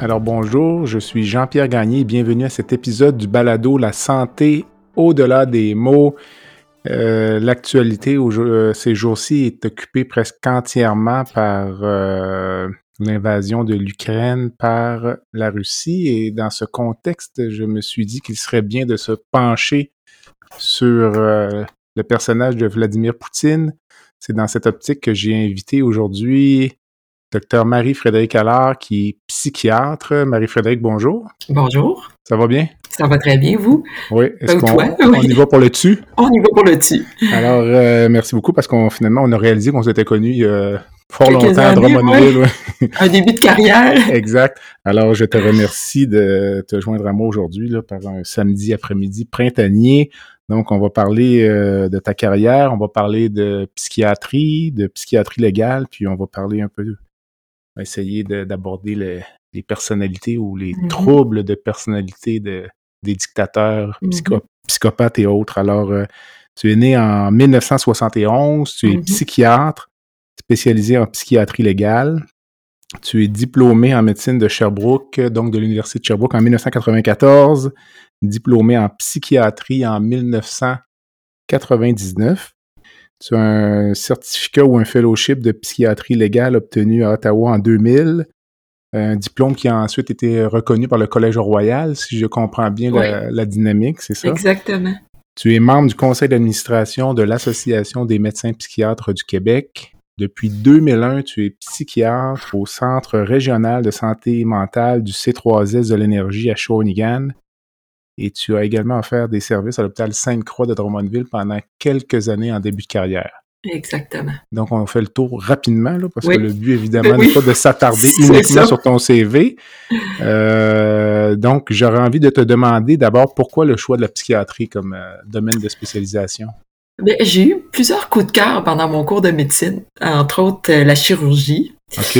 Alors bonjour, je suis Jean-Pierre Gagné et bienvenue à cet épisode du balado La santé au-delà des mots. Euh, l'actualité euh, ces jours-ci est occupée presque entièrement par euh, l'invasion de l'Ukraine par la Russie et dans ce contexte, je me suis dit qu'il serait bien de se pencher sur le personnage de Vladimir Poutine. C'est dans cette optique que j'ai invité aujourd'hui Docteur Marie-Frédéric Allard, qui est psychiatre. Marie-Frédéric, bonjour. Bonjour. Ça va bien? Ça va très bien, vous? Oui. Est-ce qu'on y va pour le dessus? On y va pour le dessus. Alors, euh, merci beaucoup parce qu'on finalement, on a réalisé qu'on s'était connus euh, fort longtemps à Drummondville. Un début de carrière. exact. Alors, je te remercie de te joindre à moi aujourd'hui par un samedi après-midi printanier. Donc, on va parler euh, de ta carrière, on va parler de psychiatrie, de psychiatrie légale, puis on va parler un peu essayer d'aborder les personnalités ou les mm-hmm. troubles de personnalité de, des dictateurs, mm-hmm. psychopathes et autres. Alors, euh, tu es né en 1971, tu es mm-hmm. psychiatre spécialisé en psychiatrie légale. Tu es diplômé en médecine de Sherbrooke, donc de l'Université de Sherbrooke en 1994, diplômé en psychiatrie en 1999. Tu as un certificat ou un fellowship de psychiatrie légale obtenu à Ottawa en 2000. Un diplôme qui a ensuite été reconnu par le Collège Royal, si je comprends bien la, dynamique, c'est ça? Exactement. Tu es membre du conseil d'administration de l'Association des médecins psychiatres du Québec. Depuis 2001, tu es psychiatre au Centre régional de santé mentale du C3S de l'énergie à Shawinigan et tu as également offert des services à l'hôpital Sainte-Croix de Drummondville pendant quelques années en début de carrière. Exactement. Donc, on fait le tour rapidement, là, parce que le but, évidemment, n'est pas de s'attarder uniquement sur ton CV. Euh, donc, j'aurais envie de te demander d'abord pourquoi le choix de la psychiatrie comme euh, domaine de spécialisation? Ben, j'ai eu plusieurs coups de cœur pendant mon cours de médecine, entre autres euh, la chirurgie. OK.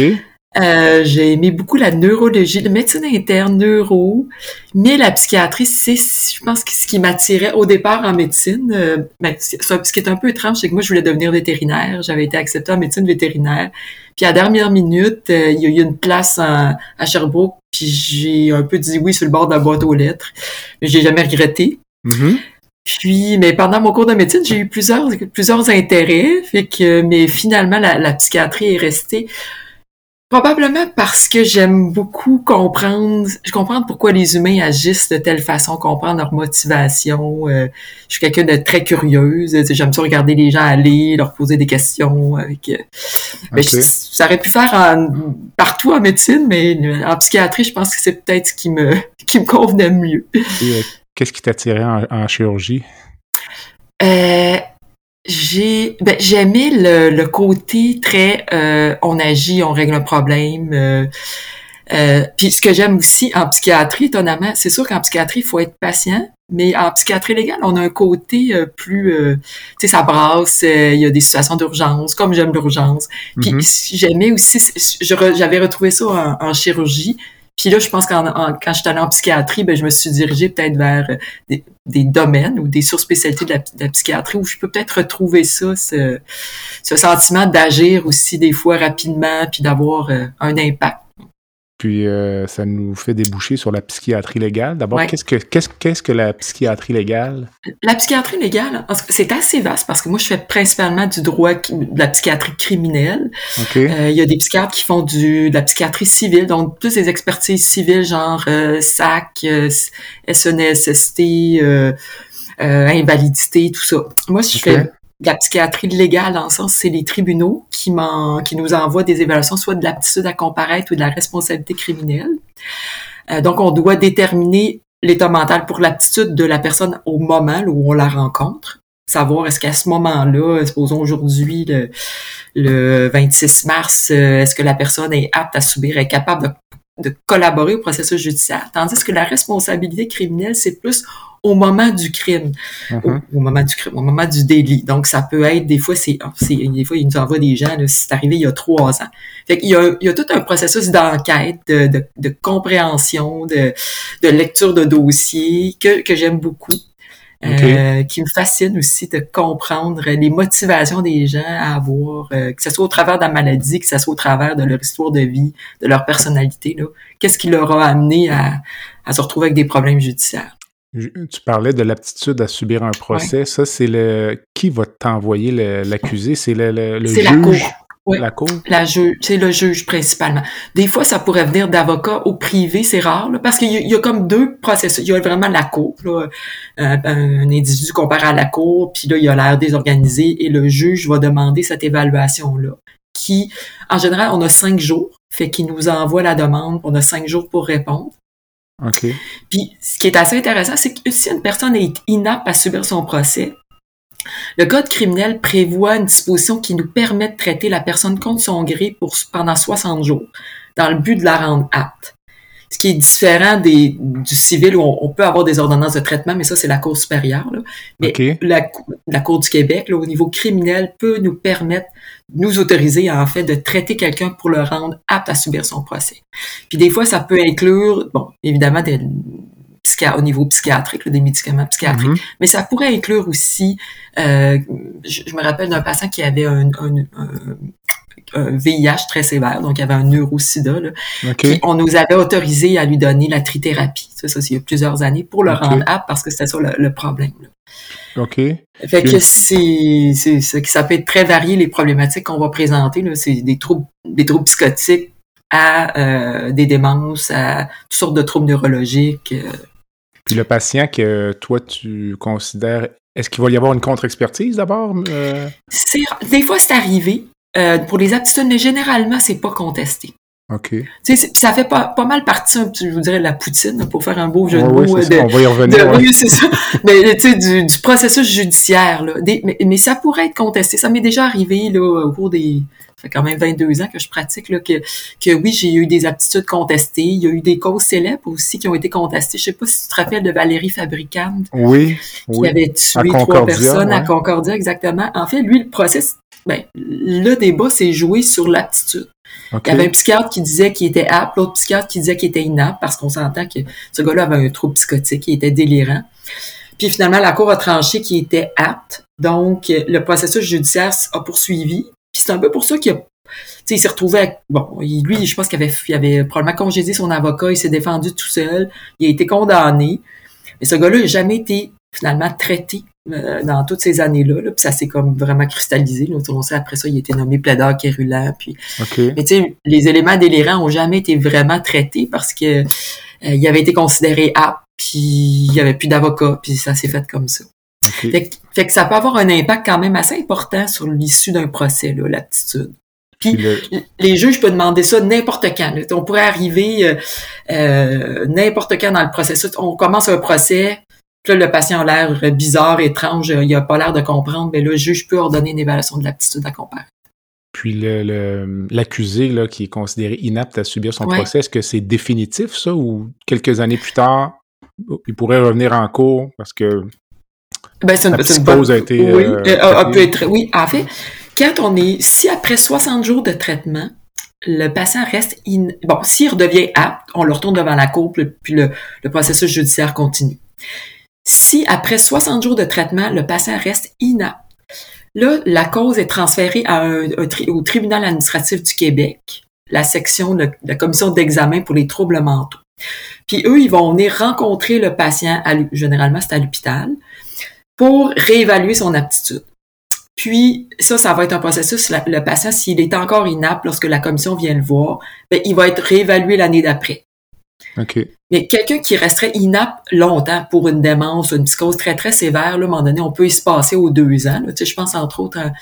Euh, j'ai aimé beaucoup la neurologie, la médecine interne, neuro, mais la psychiatrie, c'est, je pense, ce qui m'attirait au départ en médecine. Euh, ben, ce qui est un peu étrange, c'est que moi, je voulais devenir vétérinaire. J'avais été acceptée en médecine vétérinaire. Puis à la dernière minute, euh, il y a eu une place à Sherbrooke, puis j'ai un peu dit oui sur le bord de la boîte aux lettres. Mais j'ai jamais regretté. Mm-hmm. Puis, mais pendant mon cours de médecine, j'ai eu plusieurs plusieurs intérêts, fait que, mais finalement, la, la psychiatrie est restée Probablement parce que j'aime beaucoup comprendre, je comprends pourquoi les humains agissent de telle façon, comprendre leur motivation. Euh, je suis quelqu'un de très curieuse. J'aime ça regarder les gens aller, leur poser des questions. Avec, euh, ça aurait pu faire partout en médecine, mais en psychiatrie, je pense que c'est peut-être ce qui me, qui me convenait mieux. Euh, qu'est-ce qui t'attirait en, en chirurgie? Euh, j'ai ben, j'aimais le, le côté très euh, on agit, on règle un problème. Euh, euh, puis ce que j'aime aussi en psychiatrie, étonnamment, c'est sûr qu'en psychiatrie, il faut être patient, mais en psychiatrie légale, on a un côté plus, tu sais, ça brasse, il y a des situations d'urgence, comme j'aime l'urgence. Puis mm-hmm. j'aimais aussi, j'avais retrouvé ça en, en chirurgie, puis là, je pense qu'en quand je suis allée en psychiatrie, ben, je me suis dirigée peut-être vers euh, des, domaines ou des surspécialités de la, de la, psychiatrie où je peux peut-être retrouver ça, ce, ce sentiment d'agir aussi des fois rapidement puis d'avoir euh, un impact. Puis euh, ça nous fait déboucher sur la psychiatrie légale. D'abord, qu'est-ce que qu'est-ce qu'est-ce que la psychiatrie légale? La psychiatrie légale, c'est assez vaste parce que moi je fais principalement du droit de la psychiatrie criminelle. Euh, il y a des psychiatres qui font du de la psychiatrie civile, donc toutes ces expertises civiles genre euh, SAC, SNSST, invalidité, tout ça. Moi je fais la psychiatrie légale, en sens, c'est les tribunaux qui, qui nous envoient des évaluations soit de l'aptitude à comparaître ou de la responsabilité criminelle. Euh, donc, on doit déterminer l'état mental pour l'aptitude de la personne au moment où on la rencontre. Savoir est-ce qu'à ce moment-là, supposons aujourd'hui, le, le 26 mars, euh, est-ce que la personne est apte à subir, est capable de de collaborer au processus judiciaire. Tandis que la responsabilité criminelle, c'est plus au moment du crime, Mhm. au, au moment du crime, au moment du délit. Donc, ça peut être, des fois, c'est, c'est des fois, ils nous envoient des gens, là, c'est arrivé il y a trois ans. Fait qu'il y a, il y a tout un processus d'enquête, de, de, de compréhension, de, de lecture de dossiers que, que j'aime beaucoup. Euh, qui me fascine aussi de comprendre les motivations des gens à avoir, euh, que ce soit au travers de la maladie, que ce soit au travers de leur histoire de vie, de leur personnalité. Là. Qu'est-ce qui leur a amené à, à se retrouver avec des problèmes judiciaires? Tu parlais de l'aptitude à subir un procès. Ça, c'est le qui va t'envoyer l'accusé? C'est le, le, le C'est juge? la cour. Oui. La cour? La juge, c'est le juge principalement. Des fois, ça pourrait venir d'avocats au privé, c'est rare, là, parce qu'il y, a- il y a comme deux processus. Il y a vraiment la cour, là, un, un individu comparé à la cour, puis là, il a l'air désorganisé, et le juge va demander cette évaluation-là. Qui, en général, on a cinq jours, fait qu'il nous envoie la demande, on a cinq jours pour répondre. OK. Puis, ce qui est assez intéressant, c'est que si une personne est inapte à subir son procès, le Code criminel prévoit une disposition qui nous permet de traiter la personne contre son gré pour, pendant 60 jours, dans le but de la rendre apte. Ce qui est différent des, du civil où on, on peut avoir des ordonnances de traitement, mais ça, c'est la Cour supérieure. là. Mais la, la Cour du Québec, là, au niveau criminel, peut nous permettre, nous autoriser, en fait, de traiter quelqu'un pour le rendre apte à subir son procès. Puis des fois, ça peut inclure, bon, évidemment, des, au niveau psychiatrique, là, des médicaments psychiatriques, Mhm. mais ça pourrait inclure aussi, euh, je, je me rappelle d'un patient qui avait un, un, un- un VIH très sévère, donc il avait un neurosida, là, on nous avait autorisé à lui donner la trithérapie, ça, ça c'est il y a plusieurs années, pour le rendre apte parce que c'était ça le, le problème. là. OK. Fait que c'est, ça peut être très varié les problématiques qu'on va présenter. C'est des troubles, des troubles psychotiques à euh, des démences, à toutes sortes de troubles neurologiques. euh. Puis le patient que toi, tu considères... Est-ce qu'il va y avoir une contre-expertise d'abord? Euh, des fois, c'est arrivé euh, pour les aptitudes, mais généralement, c'est pas contesté. OK. Tu sais, c'est- ça fait pas, pas mal partie, je vous dirais, de la poutine, pour faire un beau jeu de Ouais, mots. ça, de- on va y revenir. de- ouais. oui, c'est ça. Mais tu sais, du, du processus judiciaire, là. Des- mais, mais ça pourrait être contesté. Ça m'est déjà arrivé là, au cours des. Ça fait quand même 22 ans que je pratique, là, que, que oui, j'ai eu des aptitudes contestées. Il y a eu des causes célèbres aussi qui ont été contestées. Je sais pas si tu te rappelles de Valérie Fabricante, Oui, qui oui. avait tué trois personnes à. Concordia, exactement. En fait, lui, le process, ben, le débat s'est joué sur l'aptitude. OK. Il y avait un psychiatre qui disait qu'il était apte, l'autre psychiatre qui disait qu'il était inapte, parce qu'on s'entend que ce gars-là avait un trouble psychotique, il était délirant. Puis finalement, la Cour a tranché qu'il était apte. Donc, le processus judiciaire a poursuivi. Puis c'est un peu pour ça qu'il a il s'est retrouvé avec, bon, lui, je pense qu'il avait, il avait probablement congédié son avocat, il s'est défendu tout seul, il a été condamné. Mais ce gars-là n'a jamais été finalement traité euh, dans toutes ces années-là. Là, puis ça s'est comme vraiment cristallisé. Là, on sait après ça, il a été nommé plaideur quérulant, puis mais tu sais, les éléments délirants ont jamais été vraiment traités parce que euh, il avait été considéré apte, puis il y avait plus d'avocat, puis ça s'est fait comme ça. Fait que, fait que ça peut avoir un impact quand même assez important sur l'issue d'un procès, l'aptitude. Puis Puis le- les juges peuvent demander ça n'importe quand. là. On pourrait arriver euh, euh, n'importe quand dans le processus. On commence un procès, puis là, le patient a l'air bizarre, étrange, il a pas l'air de comprendre, mais là, le juge peut ordonner une évaluation de l'aptitude à comparer. Puis le- le- l'accusé qui est considéré inapte à subir son Ouais. procès, est-ce que c'est définitif ça ou quelques années plus tard, il pourrait revenir en cours parce que Ben, c'est une, La c'est une psychose bonne- a été, Oui, euh, a- a traitée. pu être- oui, en fait, quand on est, si après 60 jours de traitement, le patient reste in, bon, s'il redevient apte, on le retourne devant la cour, puis le, processus judiciaire continue. Si après 60 jours de traitement, le patient reste inapte, là, la cause est transférée à un, un tri- au tribunal administratif du Québec, la section, de la commission d'examen pour les troubles mentaux. Puis eux, ils vont venir rencontrer le patient, à généralement c'est à l'hôpital, pour réévaluer son aptitude. Puis, ça, ça va être un processus. Le patient, s'il est encore inapte lorsque la commission vient le voir, ben, il va être réévalué l'année d'après. OK. Mais quelqu'un qui resterait inapte longtemps pour une démence, une psychose très, très sévère, là, à un moment donné, on peut y se passer aux deux ans. là. Tu sais, je pense entre autres à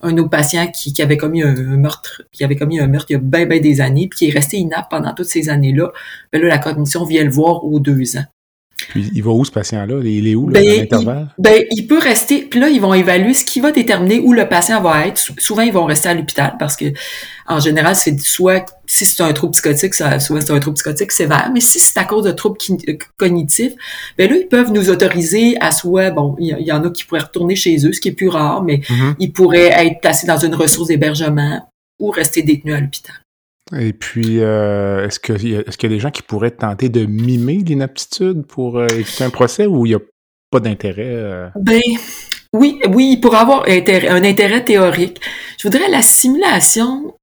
un de nos patients qui, qui avait commis un, un meurtre, qui avait commis un meurtre il y a bien, bien des années, puis qui est resté inapte pendant toutes ces années-là. Ben là, la commission vient le voir aux deux ans. Puis il va où ce patient-là? Il est où là, ben, l'intervalle? Ben, il peut rester, puis là, ils vont évaluer ce qui va déterminer où le patient va être. Souvent, ils vont rester à l'hôpital parce que, en général, c'est soit, si c'est un trouble psychotique, ça, souvent c'est un trouble psychotique sévère, mais si c'est à cause de troubles euh, cognitifs, ben là, ils peuvent nous autoriser à soit, bon, il y, en a qui pourraient retourner chez eux, ce qui est plus rare, mais mm-hmm. ils pourraient être placés dans une ressource d'hébergement ou rester détenus à l'hôpital. Et puis, euh, est-ce qu'il y, est y, a des gens qui pourraient tenter de mimer l'inaptitude pour euh, éviter un procès ou il n'y a pas d'intérêt? Euh? Ben, oui, oui, pour avoir un intérêt théorique. Je voudrais la simulation,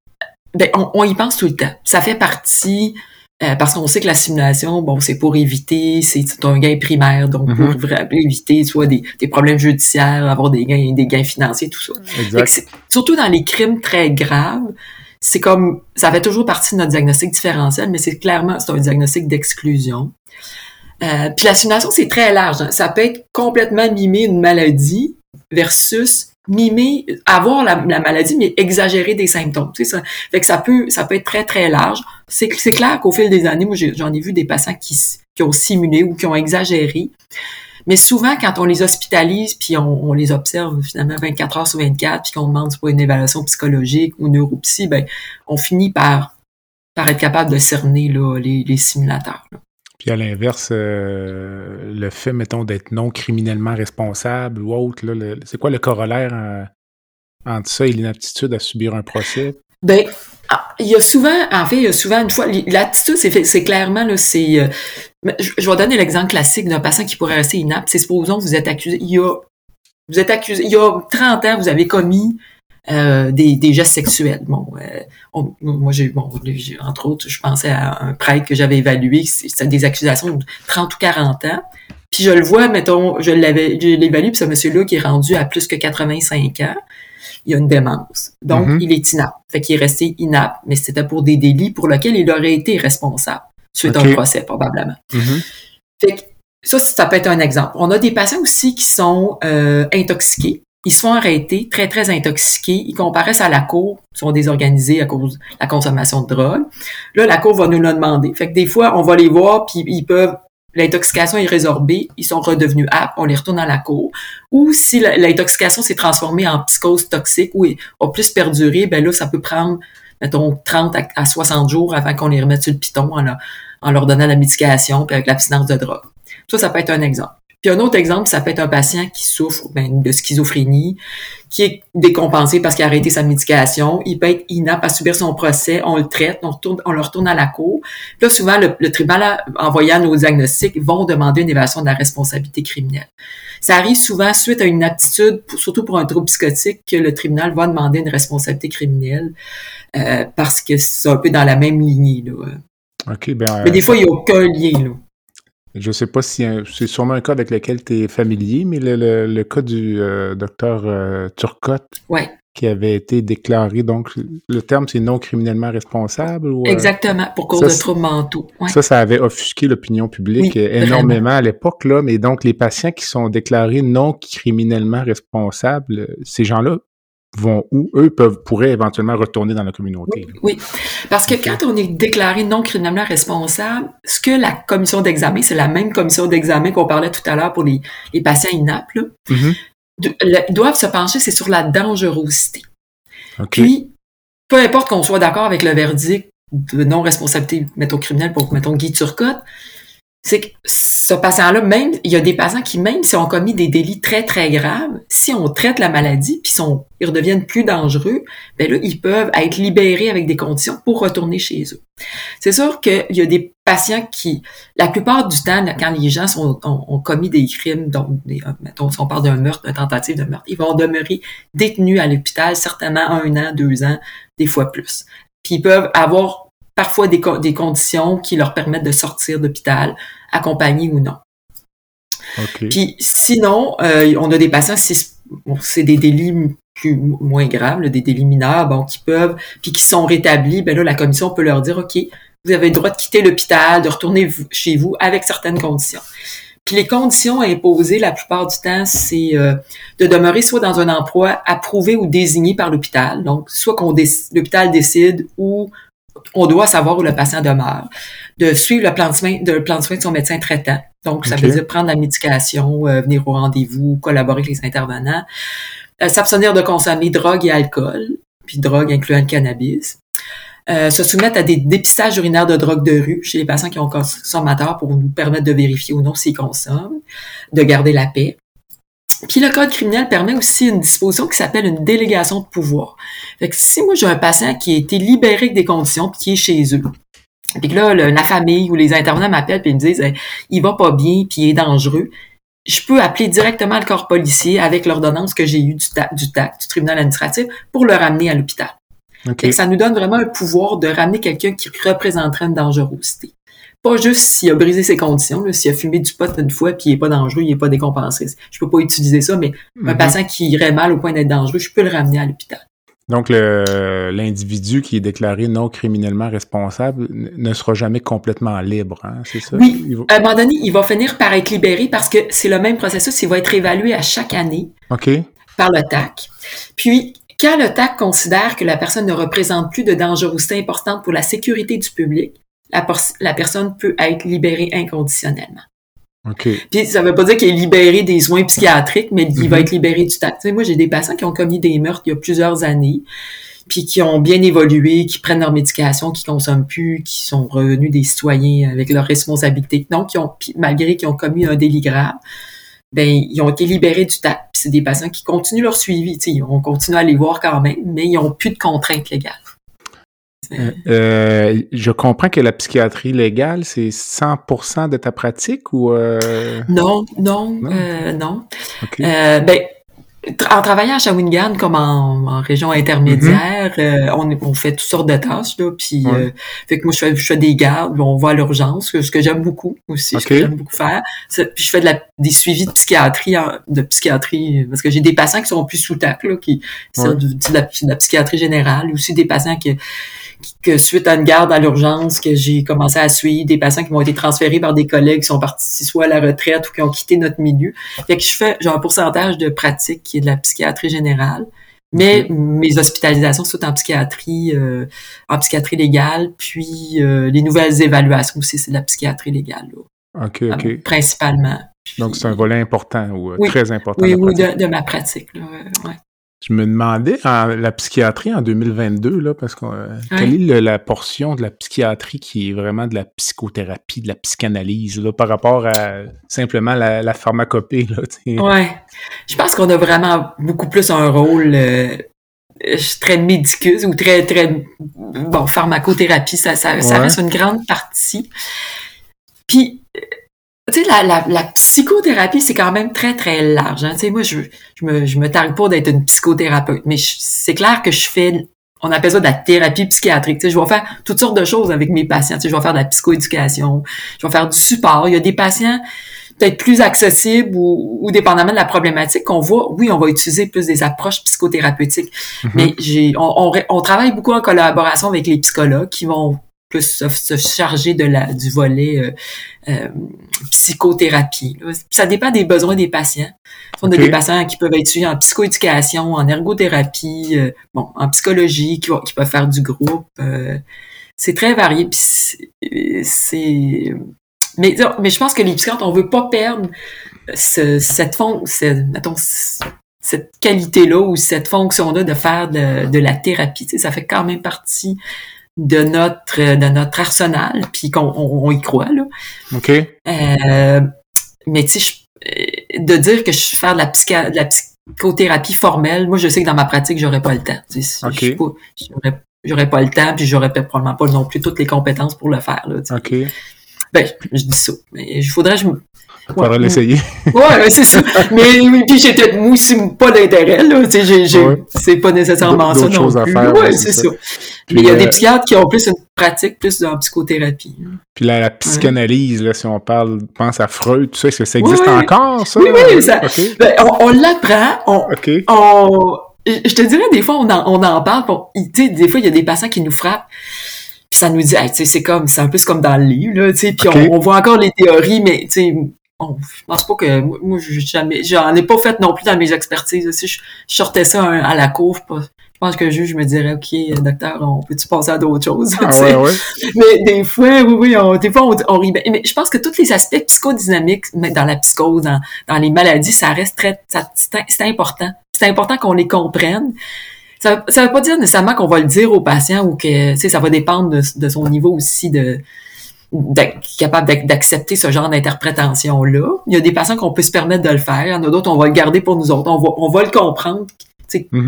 ben, on, y pense tout le temps. Ça fait partie, parce qu'on sait que la simulation, bon, c'est pour éviter, c'est un gain primaire, donc mm-hmm. pour éviter soit des, des, problèmes judiciaires, avoir des gains, des gains financiers, tout ça. Exact. Surtout dans les crimes très graves, c'est comme ça fait toujours partie de notre diagnostic différentiel, mais c'est clairement c'est un diagnostic d'exclusion. Euh, puis la simulation, c'est très large. Ça peut être complètement mimer une maladie versus mimer, avoir la, maladie, mais exagérer des symptômes. Ça. Fait que ça peut, ça peut être très, très large. C'est clair qu'au fil des années, moi, j'en ai, vu des patients qui, qui ont simulé ou qui ont exagéré. Mais souvent, quand on les hospitalise, puis on, les observe finalement 24 heures sur 24, puis qu'on demande pour une évaluation psychologique ou neuropsy, ben, on finit par, par être capable de cerner là, les, simulateurs. Puis à l'inverse, euh, le fait, mettons, d'être non criminellement responsable ou autre, c'est quoi le corollaire entre ça et l'inaptitude à subir un procès? Ben, ah, il y a souvent, en fait, il y a souvent une fois, l'attitude, c'est, c'est clairement, là, c'est, euh, je, vais donner l'exemple classique d'un patient qui pourrait rester inapte. C'est supposons que vous êtes accusé, il y a, vous êtes accusé, il y a 30 ans, vous avez commis euh, des, des, gestes sexuels. Bon, euh, moi j'ai bon, entre autres, je pensais à un prêtre que j'avais évalué, c'est des accusations de 30 ou 40 ans. Puis je le vois, mettons, je l'avais, je l'évalue, puis ce monsieur-là qui est rendu à plus que 85 ans, il a une démence. Donc, mm-hmm. il est inapte. Fait qu'il est resté inapte, mais c'était pour des délits pour lesquels il aurait été responsable suite à un procès, probablement. Mm-hmm. Fait que ça, ça peut être un exemple. On a des patients aussi qui sont euh, intoxiqués. Ils sont arrêtés, très, très intoxiqués. Ils comparaissent à la cour, ils sont désorganisés à cause de la consommation de drogue. Là, la cour va nous le demander. Fait que des fois, on va les voir, puis ils peuvent l'intoxication est résorbée, ils sont redevenus aptes, on les retourne à la cour. Ou si l'intoxication s'est transformée en psychose toxique ou a plus perduré, ben là, ça peut prendre, mettons, 30 à 60 jours avant qu'on les remette sur le piton en, leur donnant la médication puis avec l'abstinence de drogue. Ça, ça peut être un exemple. Puis un autre exemple, ça peut être un patient qui souffre ben, de schizophrénie, qui est décompensé parce qu'il a arrêté sa médication. Il peut être inapte à subir son procès, on le traite, on, retourne, le retourne à la cour. Puis là, souvent, le, tribunal, en voyant nos diagnostics, vont demander une évaluation de la responsabilité criminelle. Ça arrive souvent suite à une aptitude, surtout pour un trouble psychotique, que le tribunal va demander une responsabilité criminelle euh, parce que c'est un peu dans la même lignée. Là. ben, Mais des fois, il n'y a aucun lien. Là. Je ne sais pas si c'est sûrement un cas avec lequel tu es familier, mais le, cas du euh, docteur euh, Turcotte qui avait été déclaré, donc le terme c'est non criminellement responsable. Ou, euh, Exactement, pour cause de troubles mentaux. Ça, ça avait offusqué l'opinion publique énormément à l'époque, là, mais donc les patients qui sont déclarés non criminellement responsables, ces gens-là vont où? Eux peuvent pourraient éventuellement retourner dans la communauté. Oui, parce que quand on est déclaré non criminellement responsable, ce que la commission d'examen, c'est la même commission d'examen qu'on parlait tout à l'heure pour les, les patients inaptes, doivent se pencher, c'est sur la dangerosité. Puis, peu importe qu'on soit d'accord avec le verdict de non-responsabilité, mettons, criminelle pour, mettons, Guy Turcotte, c'est que ce patient-là, même, il y a des patients qui, même si ont commis des délits très, très graves, si on traite la maladie, puis sont, ils redeviennent plus dangereux, ben là, ils peuvent être libérés avec des conditions pour retourner chez eux. C'est sûr qu'il y a des patients qui, la plupart du temps, quand les gens ont, commis des crimes, donc, euh, mettons, si on parle d'un meurtre, d'une tentative de meurtre, ils vont demeurer détenus à l'hôpital, certainement un an, deux ans, des fois plus. Puis ils peuvent avoir parfois des, des conditions qui leur permettent de sortir d'hôpital, accompagnés ou non. Puis sinon, euh, on a des patients, c'est des délits plus, moins graves, des délits mineurs, bon, qui peuvent, puis qui sont rétablis, ben là, la commission peut leur dire, OK, vous avez le droit de quitter l'hôpital, de retourner chez vous avec certaines conditions. Puis les conditions imposées la plupart du temps, c'est euh, de demeurer soit dans un emploi approuvé ou désigné par l'hôpital, donc soit qu'on l'hôpital décide ou on doit savoir où le patient demeure, de suivre le plan de soins de, plan de, soins de son médecin traitant. Donc, ça veut dire prendre la médication, euh, venir au rendez-vous, collaborer avec les intervenants, euh, s'abstenir de consommer drogue et alcool, puis drogue incluant le cannabis. Euh, se soumettre à des dépistages urinaires de drogue de rue chez les patients qui ont consommateurs pour nous permettre de vérifier ou non s'ils consomment, de garder la paix. Puis le code criminel permet aussi une disposition qui s'appelle une délégation de pouvoir. Fait que si moi j'ai un patient qui a été libéré des conditions puis qui est chez eux, puis que là la famille ou les intervenants m'appellent puis me disent il va pas bien puis il est dangereux, je peux appeler directement le corps policier avec l'ordonnance que j'ai eue du, TAC, du TAC, du tribunal administratif, pour le ramener à l'hôpital. Okay. Ça nous donne vraiment un pouvoir de ramener quelqu'un qui représenterait une dangerosité. Pas juste s'il a brisé ses conditions, s'il a fumé du pot une fois puis il est pas dangereux, il est pas décompensé. Je peux pas utiliser ça, mais un mhm. patient qui irait mal au point d'être dangereux, je peux le ramener à l'hôpital. Donc, l'individu qui est déclaré non criminellement responsable ne sera jamais complètement libre, hein, c'est ça? Oui. À un moment donné, il va finir par être libéré parce que c'est le même processus. Il va être évalué à chaque année par le TAC. Puis, quand le TAC considère que la personne ne représente plus de dangerosité importante pour la sécurité du public, la, personne peut être libérée inconditionnellement. Okay. Puis ça veut pas dire qu'il est libéré des soins psychiatriques, mais il va mhm. être libéré du tact. moi, j'ai des patients qui ont commis des meurtres il y a plusieurs années, puis qui ont bien évolué, qui prennent leur médication, qui consomment plus, qui sont revenus des citoyens avec leurs responsabilités. Donc, qui ont, malgré qu'ils ont commis un délit grave, ben ils ont été libérés du tact. C'est des patients qui continuent leur suivi. On continue à les voir quand même, mais ils ont plus de contraintes légales. Euh, euh, je comprends que la psychiatrie légale, c'est 100% de ta pratique ou... Euh... Non, non, non? Euh, non. ben, en travaillant à Shawinigan comme en, région intermédiaire, mm-hmm. on, on, fait toutes sortes de tâches là, puis fait que moi je fais, je fais des gardes, on va à l'urgence, ce que j'aime beaucoup aussi, ce que j'aime beaucoup faire. Puis je fais de la, des suivis de psychiatrie, de psychiatrie parce que j'ai des patients qui sont plus sous tac là, qui c'est de, la, de, la, psychiatrie générale, aussi des patients qui que suite à une garde à l'urgence que j'ai commencé à suivre des patients qui m'ont été transférés par des collègues qui sont partis soit à la retraite ou qui ont quitté notre milieu. Fait que je fais j'ai un pourcentage de pratique qui est de la psychiatrie générale. Mais mes hospitalisations sont en psychiatrie, euh, en psychiatrie légale, puis euh, les nouvelles évaluations aussi, c'est de la psychiatrie légale. Là, OK, OK. Principalement. Donc, c'est un volet important ou très important. Oui, oui, de, de, ma pratique. Là, ouais. Je me demandais, en, la psychiatrie en 2022, là, parce que euh, quelle est la portion de la psychiatrie qui est vraiment de la psychothérapie, de la psychanalyse, là, par rapport à simplement la, pharmacopée, là, Ouais. Je pense qu'on a vraiment beaucoup plus un rôle euh, très médicus ou très, très, bon, pharmacothérapie, ça, ça, ça reste une grande partie. Puis, tu sais, la, la, la, psychothérapie, c'est quand même très, très large. Hein. Tu sais, moi, je, je me, je me targue pas d'être une psychothérapeute, mais c'est clair que je fais, on appelle ça de la thérapie psychiatrique. Tu sais, je vais faire toutes sortes de choses avec mes patients. Tu sais, je vais faire de la psychoéducation, je vais faire du support. Il y a des patients peut-être plus accessibles ou, ou dépendamment de la problématique qu'on voit, oui, on va utiliser plus des approches psychothérapeutiques. Mm-hmm. Mais j'ai, on, on, on travaille beaucoup en collaboration avec les psychologues qui vont plus se, charger de la du volet euh, euh, psychothérapie. Ça dépend des besoins des patients. On a des patients qui peuvent être suivis en psychoéducation, en ergothérapie, euh, bon, en psychologie, qui, qui, peuvent faire du groupe. c'est très varié. C'est mais, mais je pense que les psychiatres, on veut pas perdre cette fond, cette qualité-là ou cette fonction-là de faire de, de la thérapie. ça fait quand même partie de notre de notre arsenal, puis qu'on on, y croit là. Ok. Euh, mais tu sais, euh, de dire que je fais de la, de la psychothérapie formelle, moi je sais que dans ma pratique j'aurais pas le temps. J'aurais pas le temps, puis j'aurais probablement pas non plus toutes les compétences pour le faire. Là, ok. Ben, je dis ça. Mais il faudrait je me faudra l'essayer. Ouais, c'est ça. Mais oui, puis j'ai peut-être aussi pas d'intérêt, là. Tu sais, c'est pas nécessairement ça non plus. À faire, ouais, c'est ça. Mais il y a des euh, psychiatres qui ont plus une pratique plus dans la psychothérapie. Puis la, la psychanalyse, là, si on parle, pense à Freud, tout ça, est-ce que ça existe encore, ça? Oui, oui, ça. Ben, on, on l'apprend. On, on, je te dirais, des fois, on en, on en parle. tu sais, des fois, il y a des patients qui nous frappent puis ça nous dit hey, tu sais c'est comme c'est un peu comme dans le livre là tu sais puis on, on, voit encore les théories mais tu sais je pense pas que moi, je jamais j'en ai pas fait non plus dans mes expertises. Si je, sortais ça à la cour, je pense que le juge me dirait, OK, docteur, on peut-tu passer à d'autres choses? Ah ouais, ouais. Mais des fois, oui, oui, on, des fois, on, on rit. Mais je pense que tous les aspects psychodynamiques dans la psychose, dans, dans les maladies, ça reste très, c'est important. C'est important qu'on les comprenne. Ça, ça veut pas dire nécessairement qu'on va le dire au patient ou que, tu sais, ça va dépendre de, de son niveau aussi de, capable d'ac- d'accepter ce genre d'interprétation-là. Il y a des patients qu'on peut se permettre de le faire. Il y en a d'autres, on va le garder pour nous autres. On va, on va le comprendre. Mhm.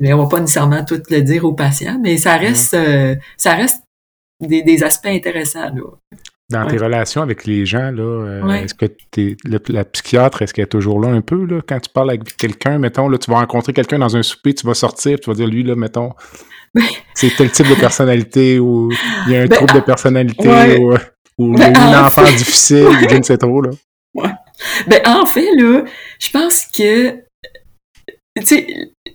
Mais on va pas nécessairement tout le dire aux patients. Mais ça reste, euh, ça reste des, des aspects intéressants, là. Dans tes relations avec les gens, là, euh, Ouais. est-ce que t'es, le- la psychiatre, est-ce qu'elle est toujours là un peu, là, quand tu parles avec quelqu'un, mettons, là, tu vas rencontrer quelqu'un dans un souper, tu vas sortir, tu vas dire, lui, là, mettons, c'est tel type de personnalité, ou il y a un Ben, trouble de personnalité, ouais. ou, ou Ben, eu une en enfant fait- difficile, ou je ne sais trop, là. Ben, en fait, là, je pense que, tu sais,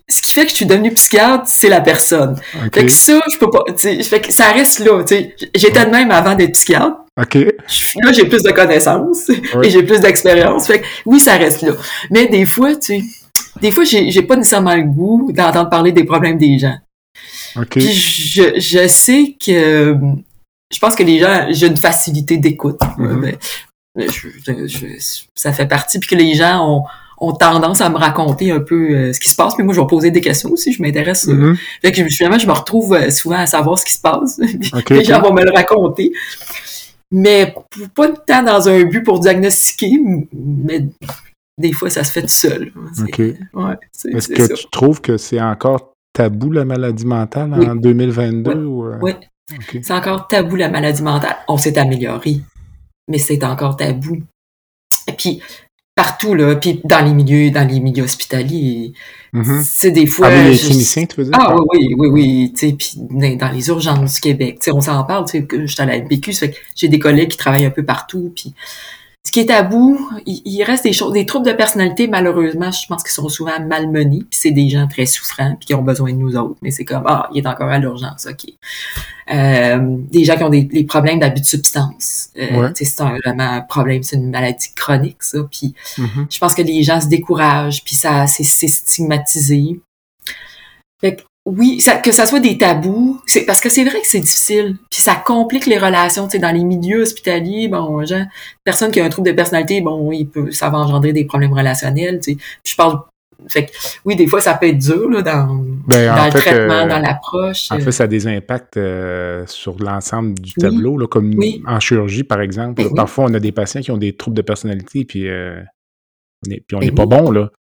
ce qui fait que je suis devenue psychiatre, c'est la personne. Fait que ça, je peux pas, tu sais, fait que ça reste là, tu sais. J'étais de même avant d'être psychiatre. OK. Là, j'ai plus de connaissances Ouais. et j'ai plus d'expérience. Fait que oui, ça reste là. Mais des fois, tu sais, des fois, j'ai pas nécessairement le goût d'entendre parler des problèmes des gens. Puis je, je sais que je pense que les gens, j'ai une facilité d'écoute. Je- ça fait partie, puis que les gens ont, ont tendance à me raconter un peu euh, ce qui se passe, mais moi je vais poser des questions aussi, je m'intéresse. euh, Mhm. Fait que finalement, je me retrouve euh, souvent à savoir ce qui se passe. Puis OK, les gens vont me le raconter. Mais pas de temps dans un but pour diagnostiquer, mais des fois, ça se fait tout seul. C'est- OK. Ouais, Est-ce c'est que ça. tu trouves que c'est encore tabou, la maladie mentale, Oui. en 2022? Ou, euh, Oui. C'est encore tabou, la maladie mentale. On s'est amélioré, mais c'est encore tabou. Et puis, partout, là, puis dans les milieux, dans les milieux hospitaliers, Mhm. c'est des fois... Parmi les je- cliniciens, tu veux dire? Ah oui, oui, oui, oui, tu sais, puis dans les urgences du Québec, tu sais, on s'en parle, tu sais, que j'étais à la MPQ, ça fait que j'ai des collègues qui travaillent un peu partout, puis ce qui est tabou, il, il reste des choses, des troubles de personnalité, malheureusement, je pense qu'ils sont souvent malmenés, puis c'est des gens très souffrants, puis qui ont besoin de nous autres, mais c'est comme, ah, il est encore à l'urgence, ok. Euh, des gens qui ont des, des problèmes d'abus de substance, euh, Ouais. c'est un, vraiment un problème, c'est une maladie chronique, ça, puis Mhm. je pense que les gens se découragent, puis ça, c'est, c'est stigmatisé. Fait que, oui, ça- que ça soit des tabous, c'est parce que c'est vrai que c'est difficile, puis ça complique les relations, tu sais, dans les milieux hospitaliers, bon, gens, personne qui a un trouble de personnalité, bon, il peut, ça va engendrer des problèmes relationnels, tu sais. Je parle, fait que, oui, des fois, ça peut être dur, là, dans, Ben, dans le fait, traitement, euh, dans l'approche. En euh, fait, ça a des impacts euh, sur l'ensemble du Oui. tableau, là, comme Oui. en chirurgie, par exemple. Ben là, oui. Parfois, on a des patients qui ont des troubles de personnalité, puis euh, on est- puis on Ben n'est pas oui. bon, là.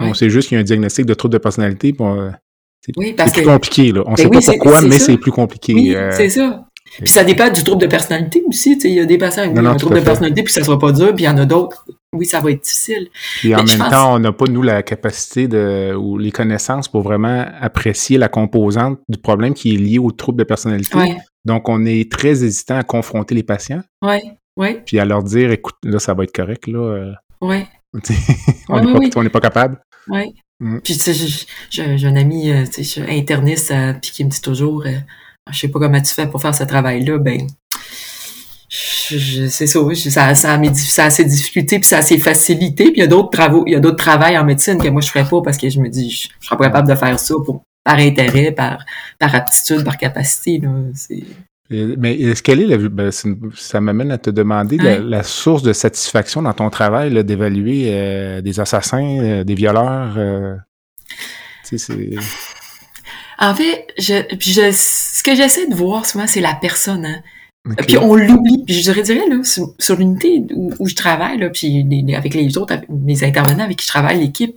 On sait juste qu'il y a un diagnostic de trouble de personnalité, puis on- c'est oui, que, plus compliqué, là. On Ben sait oui, pas pourquoi, mais c'est plus compliqué. oui, euh, c'est ça. Puis ça dépend du trouble de personnalité aussi, il y a des patients qui ont un trouble de personnalité, puis ça sera pas dur, puis il y en a d'autres, oui, ça va être difficile. Puis en Mais je même pense- temps, on n'a pas, nous, la capacité de, ou les connaissances pour vraiment apprécier la composante du problème qui est lié au trouble de personnalité. Ouais, Donc, on est très hésitant à confronter les patients, ouais, ouais, puis à leur dire, écoute, là, ça va être correct, là. euh, sais, on n'est pas, oui. on n'est pas capable. ouais. Mm. Puis tu sais, j'ai- un ami, euh, tu sais, interniste, euh, puis qui me dit toujours, euh, je sais pas comment tu fais pour faire ce travail-là, ben, c'est ça, oui, ça, ça, a ça a ses difficultés, puis ça a ses facilités, puis il y a d'autres travaux, il y a d'autres travails en médecine que moi je ferais pas parce que je me dis, je, je serais pas capable de faire ça pour par intérêt, par, par aptitude, par capacité, là. Mais est-ce qu'elle est, la, ben, ça m'amène à te demander la, Ouais. la source de satisfaction dans ton travail d'évaluer euh, des assassins, euh, des violeurs. euh. En fait, je, je, ce que j'essaie de voir souvent, c'est la personne, hein. Puis on l'oublie. Puis je dirais, dirais là, sur, sur l'unité où, où je travaille, là, puis les- avec les autres, les intervenants avec qui je travaille, l'équipe,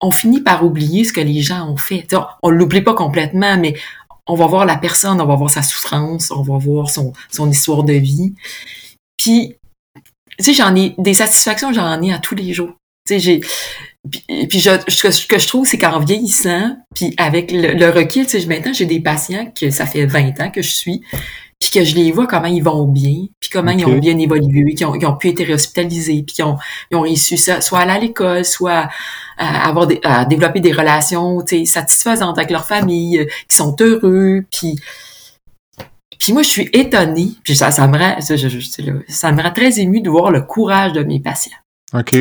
on finit par oublier ce que les gens ont fait. On, on l'oublie pas complètement, mais on va voir la personne, on va voir sa souffrance, on va voir son, son histoire de vie. Puis, tu sais, j'en ai des satisfactions, j'en ai à tous les jours. Tu sais, j'ai puis, puis je, ce que- je trouve, c'est qu'en vieillissant, puis avec le, le recul, tu sais, maintenant, j'ai des patients que ça fait 20 ans que je suis, puis que je les vois comment ils vont bien, puis comment ils ont bien évolué, qu'ils ont, ils ont pu être hospitalisés, puis qu'ils ont, ils ont réussi ça, soit à l'école, soit à, avoir des, à développer des relations, satisfaisantes avec leur famille, euh, qui sont heureux, puis puis moi, je suis étonnée, puis ça, ça me rend, ça, je- je- ça me rend très ému de voir le courage de mes patients. OK.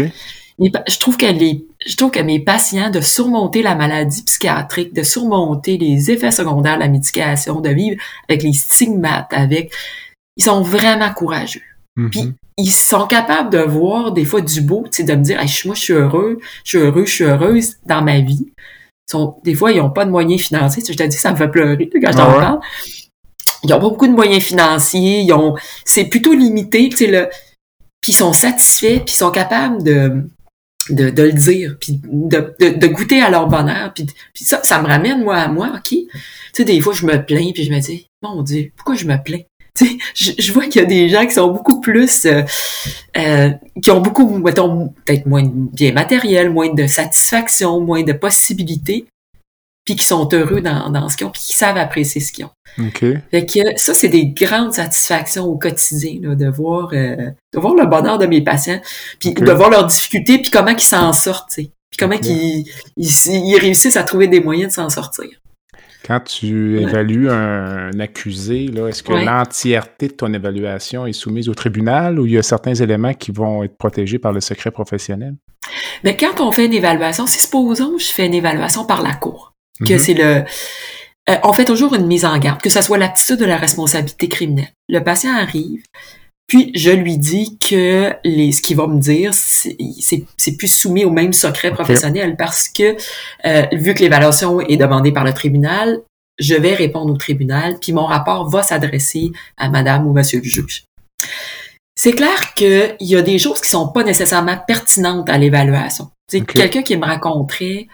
Mais je trouve que les, je trouve que mes patients de surmonter la maladie psychiatrique, de surmonter les effets secondaires de la médication, de vivre avec les stigmates, avec, ils sont vraiment courageux. Mhm. Puis ils sont capables de voir des fois du beau, tu sais, de me dire, hey, moi je suis heureux, je suis heureux, je suis heureuse dans ma vie. Sont, des fois, ils ont pas de moyens financiers. Je te dis, ça me fait pleurer quand je t'en Ah ouais. parle. Ils ont pas beaucoup de moyens financiers. Ils ont, c'est plutôt limité, tu sais, le, puis ils sont satisfaits, puis ils sont capables de, de, de le dire, puis de, de, de goûter à leur bonheur. Puis, puis ça, ça me ramène, moi, à moi, OK? Tu sais, des fois, je me plains, puis je me dis, mon Dieu, pourquoi je me plains? Tu sais, je, je vois qu'il y a des gens qui sont beaucoup plus, euh, euh, qui ont beaucoup, mettons, peut-être moins de bien matériel, moins de satisfaction, moins de possibilités, puis qui sont heureux dans, dans ce qu'ils ont, puis qui savent apprécier ce qu'ils ont. OK. Fait que ça, c'est des grandes satisfactions au quotidien, là, de voir euh, de voir le bonheur de mes patients, puis de voir leurs difficultés, puis comment ils s'en sortent, tu sais. Puis comment ils, ils réussissent à trouver des moyens de s'en sortir. Quand tu évalues un, un accusé, est-ce que Ouais. l'entièreté de ton évaluation est soumise au tribunal ou il y a certains éléments qui vont être protégés par le secret professionnel? Mais quand on fait une évaluation, si supposons je fais une évaluation par la cour, que Mhm. c'est le euh, on fait toujours une mise en garde, que ce soit l'aptitude de la responsabilité criminelle. Le patient arrive, puis je lui dis que les, ce qu'il va me dire, c'est plus soumis au même secret professionnel parce que euh, vu que l'évaluation est demandée par le tribunal, je vais répondre au tribunal, puis mon rapport va s'adresser à madame ou monsieur le juge. C'est clair qu'il y a des choses qui sont pas nécessairement pertinentes à l'évaluation. C'est Ok. quelqu'un qui me raconterait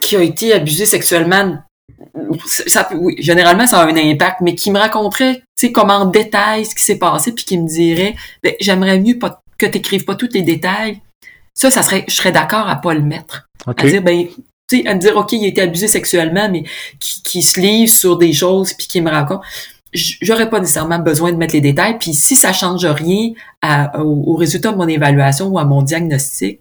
qui a été abusé sexuellement ça, oui, généralement, ça a un impact, mais qui me raconterait, tu sais, comme en détail ce qui s'est passé, puis qui me dirait, ben, j'aimerais mieux pas, que t'écrives pas tous les détails. Ça, ça serait, je serais d'accord à pas le mettre. À dire, ben, tu sais, à me dire, OK, il a été abusé sexuellement, mais qui, qui se livre sur des choses, puis qui me raconte. J'aurais pas nécessairement besoin de mettre les détails, puis si ça change rien à- au, au résultat de mon évaluation ou à mon diagnostic,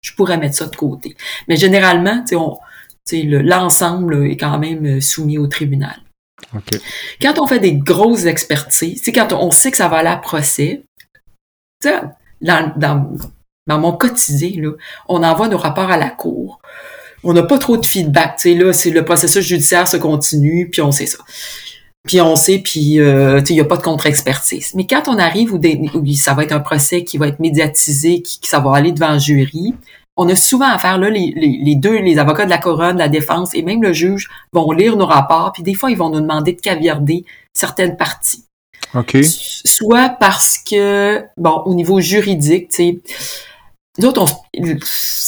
je pourrais mettre ça de côté. Mais généralement, tu sais, on, sais, le- l'ensemble est quand même euh, soumis au tribunal. OK. Quand on fait des grosses expertises, quand on sait que ça va aller à procès, dans, dans, dans mon quotidien, là, on envoie nos rapports à la cour. On n'a pas trop de feedback. Là, c'est le processus judiciaire se continue, puis on sait ça. Puis on sait, puis euh, il n'y a pas de contre-expertise. Mais quand on arrive où, des- où ça va être un procès qui va être médiatisé, qui, qui ça va aller devant un jury, on a souvent affaire, là, les, les, les deux, les avocats de la couronne, de la défense et même le juge vont lire nos rapports, puis des fois, ils vont nous demander de caviarder certaines parties. OK. Soit parce que, bon, au niveau juridique, tu sais, nous autres,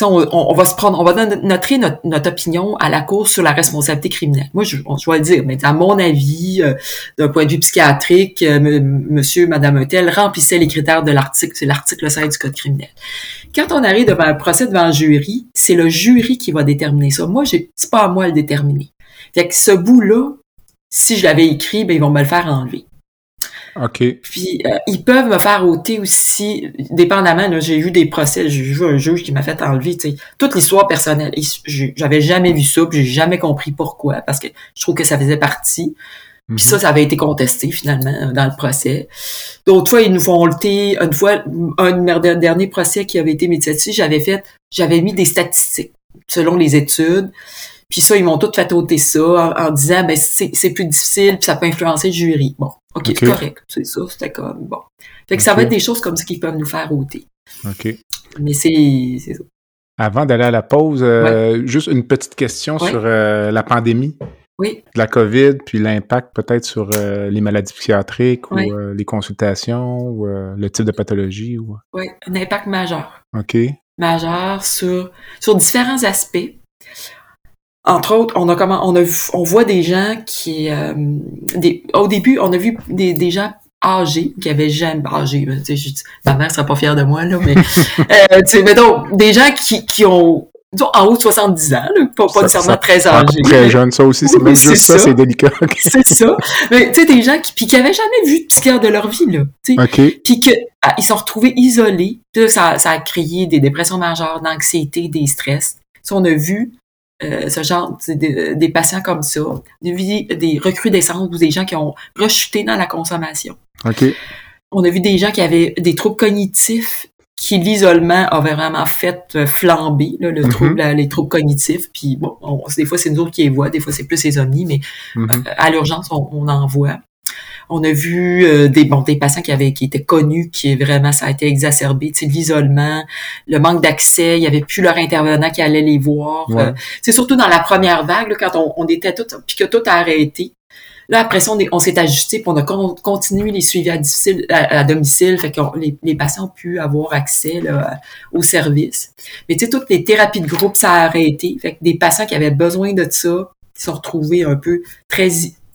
on, on, on va se prendre, on va noter notre, notre opinion à la Cour sur la responsabilité criminelle. Moi, je, je vais le dire, mais à mon avis, euh, d'un point de vue psychiatrique, euh, monsieur, madame Untel remplissait les critères de l'article, c'est l'article 16 du Code criminel. Quand on arrive devant un procès devant un jury, c'est le jury qui va déterminer ça. Moi, j'ai, c'est pas à moi de le déterminer. Fait que ce bout-là, si je l'avais écrit, ben, ils vont me le faire enlever. OK. Puis euh, ils peuvent me faire ôter aussi, dépendamment, là, j'ai eu des procès, j'ai vu un juge qui m'a fait enlever, tu sais, toute l'histoire personnelle. J'avais jamais vu ça, puis j'ai jamais compris pourquoi, parce que je trouve que ça faisait partie. Mhm. Puis ça, ça avait été contesté finalement euh, dans le procès. D'autres fois, ils nous font ôter. Une fois, un de mes derniers procès qui avait été médiatisé, j'avais fait, j'avais mis des statistiques selon les études. Puis ça, ils m'ont tout fait ôter ça en, en disant, ben c'est c'est plus difficile, puis ça peut influencer le jury. Bon, ok, c'est correct, c'est ça, c'était comme bon. Fait que ça va être des choses comme ça qui peuvent nous faire ôter. OK. Mais c'est ça. Avant d'aller à la pause, euh, juste une petite question Ouais. sur euh, la pandémie Oui, de la COVID, puis l'impact peut-être sur euh, les maladies psychiatriques ou euh, les consultations ou euh, le type de pathologie. Ou... oui, un impact majeur. OK. majeur sur, sur différents aspects. Entre autres, on a comment on a vu- on voit des gens qui euh, des, au début, on a vu des, des gens âgés qui avaient jamais âgés. tu sais, je dis- ma mère serait pas fière de moi là, mais euh, tu sais, mettons des gens qui, qui ont disons, en haut de 70 ans, là, pas, Ça- nécessairement ça- très âgés. très mais- jeune, ça aussi. C'est même juste ça, ça. c'est délicat. C'est ça. Mais tu sais, des gens qui, puis qui avaient jamais vu de psychiatre de leur vie, là. tu sais OK. puis que ah, ils sont retrouvés isolés. Puis là, ça, ça a créé des dépressions majeures, d'anxiété, des stress. Ça, on a vu euh, ce genre sais, des, patients comme ça, des, des recrudescences ou des gens qui ont rechuté dans la consommation. OK. On a vu des gens qui avaient des troubles cognitifs qui l'isolement a vraiment fait euh, flamber là, le Mhm. trouble, les troubles cognitifs. Puis bon, on- des fois c'est nous autres qui les voient, des fois c'est plus les omnis, mais Mhm. euh, à l'urgence on, on en voit. On a vu euh, des bon des patients qui avaient qui étaient connus, qui vraiment ça a été exacerbé, tu sais, l'isolement, le manque d'accès, il y avait plus leur intervenant qui allait les voir. Ouais. Euh, c'est surtout dans la première vague là, quand on, on était tout puis que tout a arrêté. Là, après ça, on, est- on s'est ajusté puis on a con- continué les suivis à, difficile- à, à domicile. Fait que les, les patients ont pu avoir accès là, au service. Mais tu sais, toutes les thérapies de groupe, ça a arrêté. Fait que des patients qui avaient besoin de ça, qui se sont retrouvés un peu très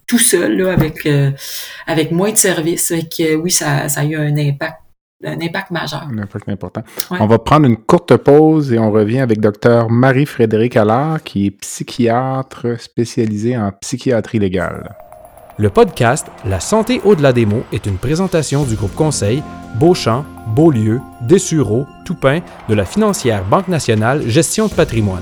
tout seuls, là, avec, euh, avec moins de services. Fait que oui, ça, ça a eu un impact, un impact majeur. Un impact important. Ouais. On va prendre une courte pause et on revient avec Dr Marie-Frédéric Allard, qui est psychiatre spécialisé en psychiatrie légale. Le podcast La santé au-delà des mots est une présentation du groupe conseil Beauchamp, Beaulieu, Dessureau, Toupin de la financière Banque nationale Gestion de patrimoine.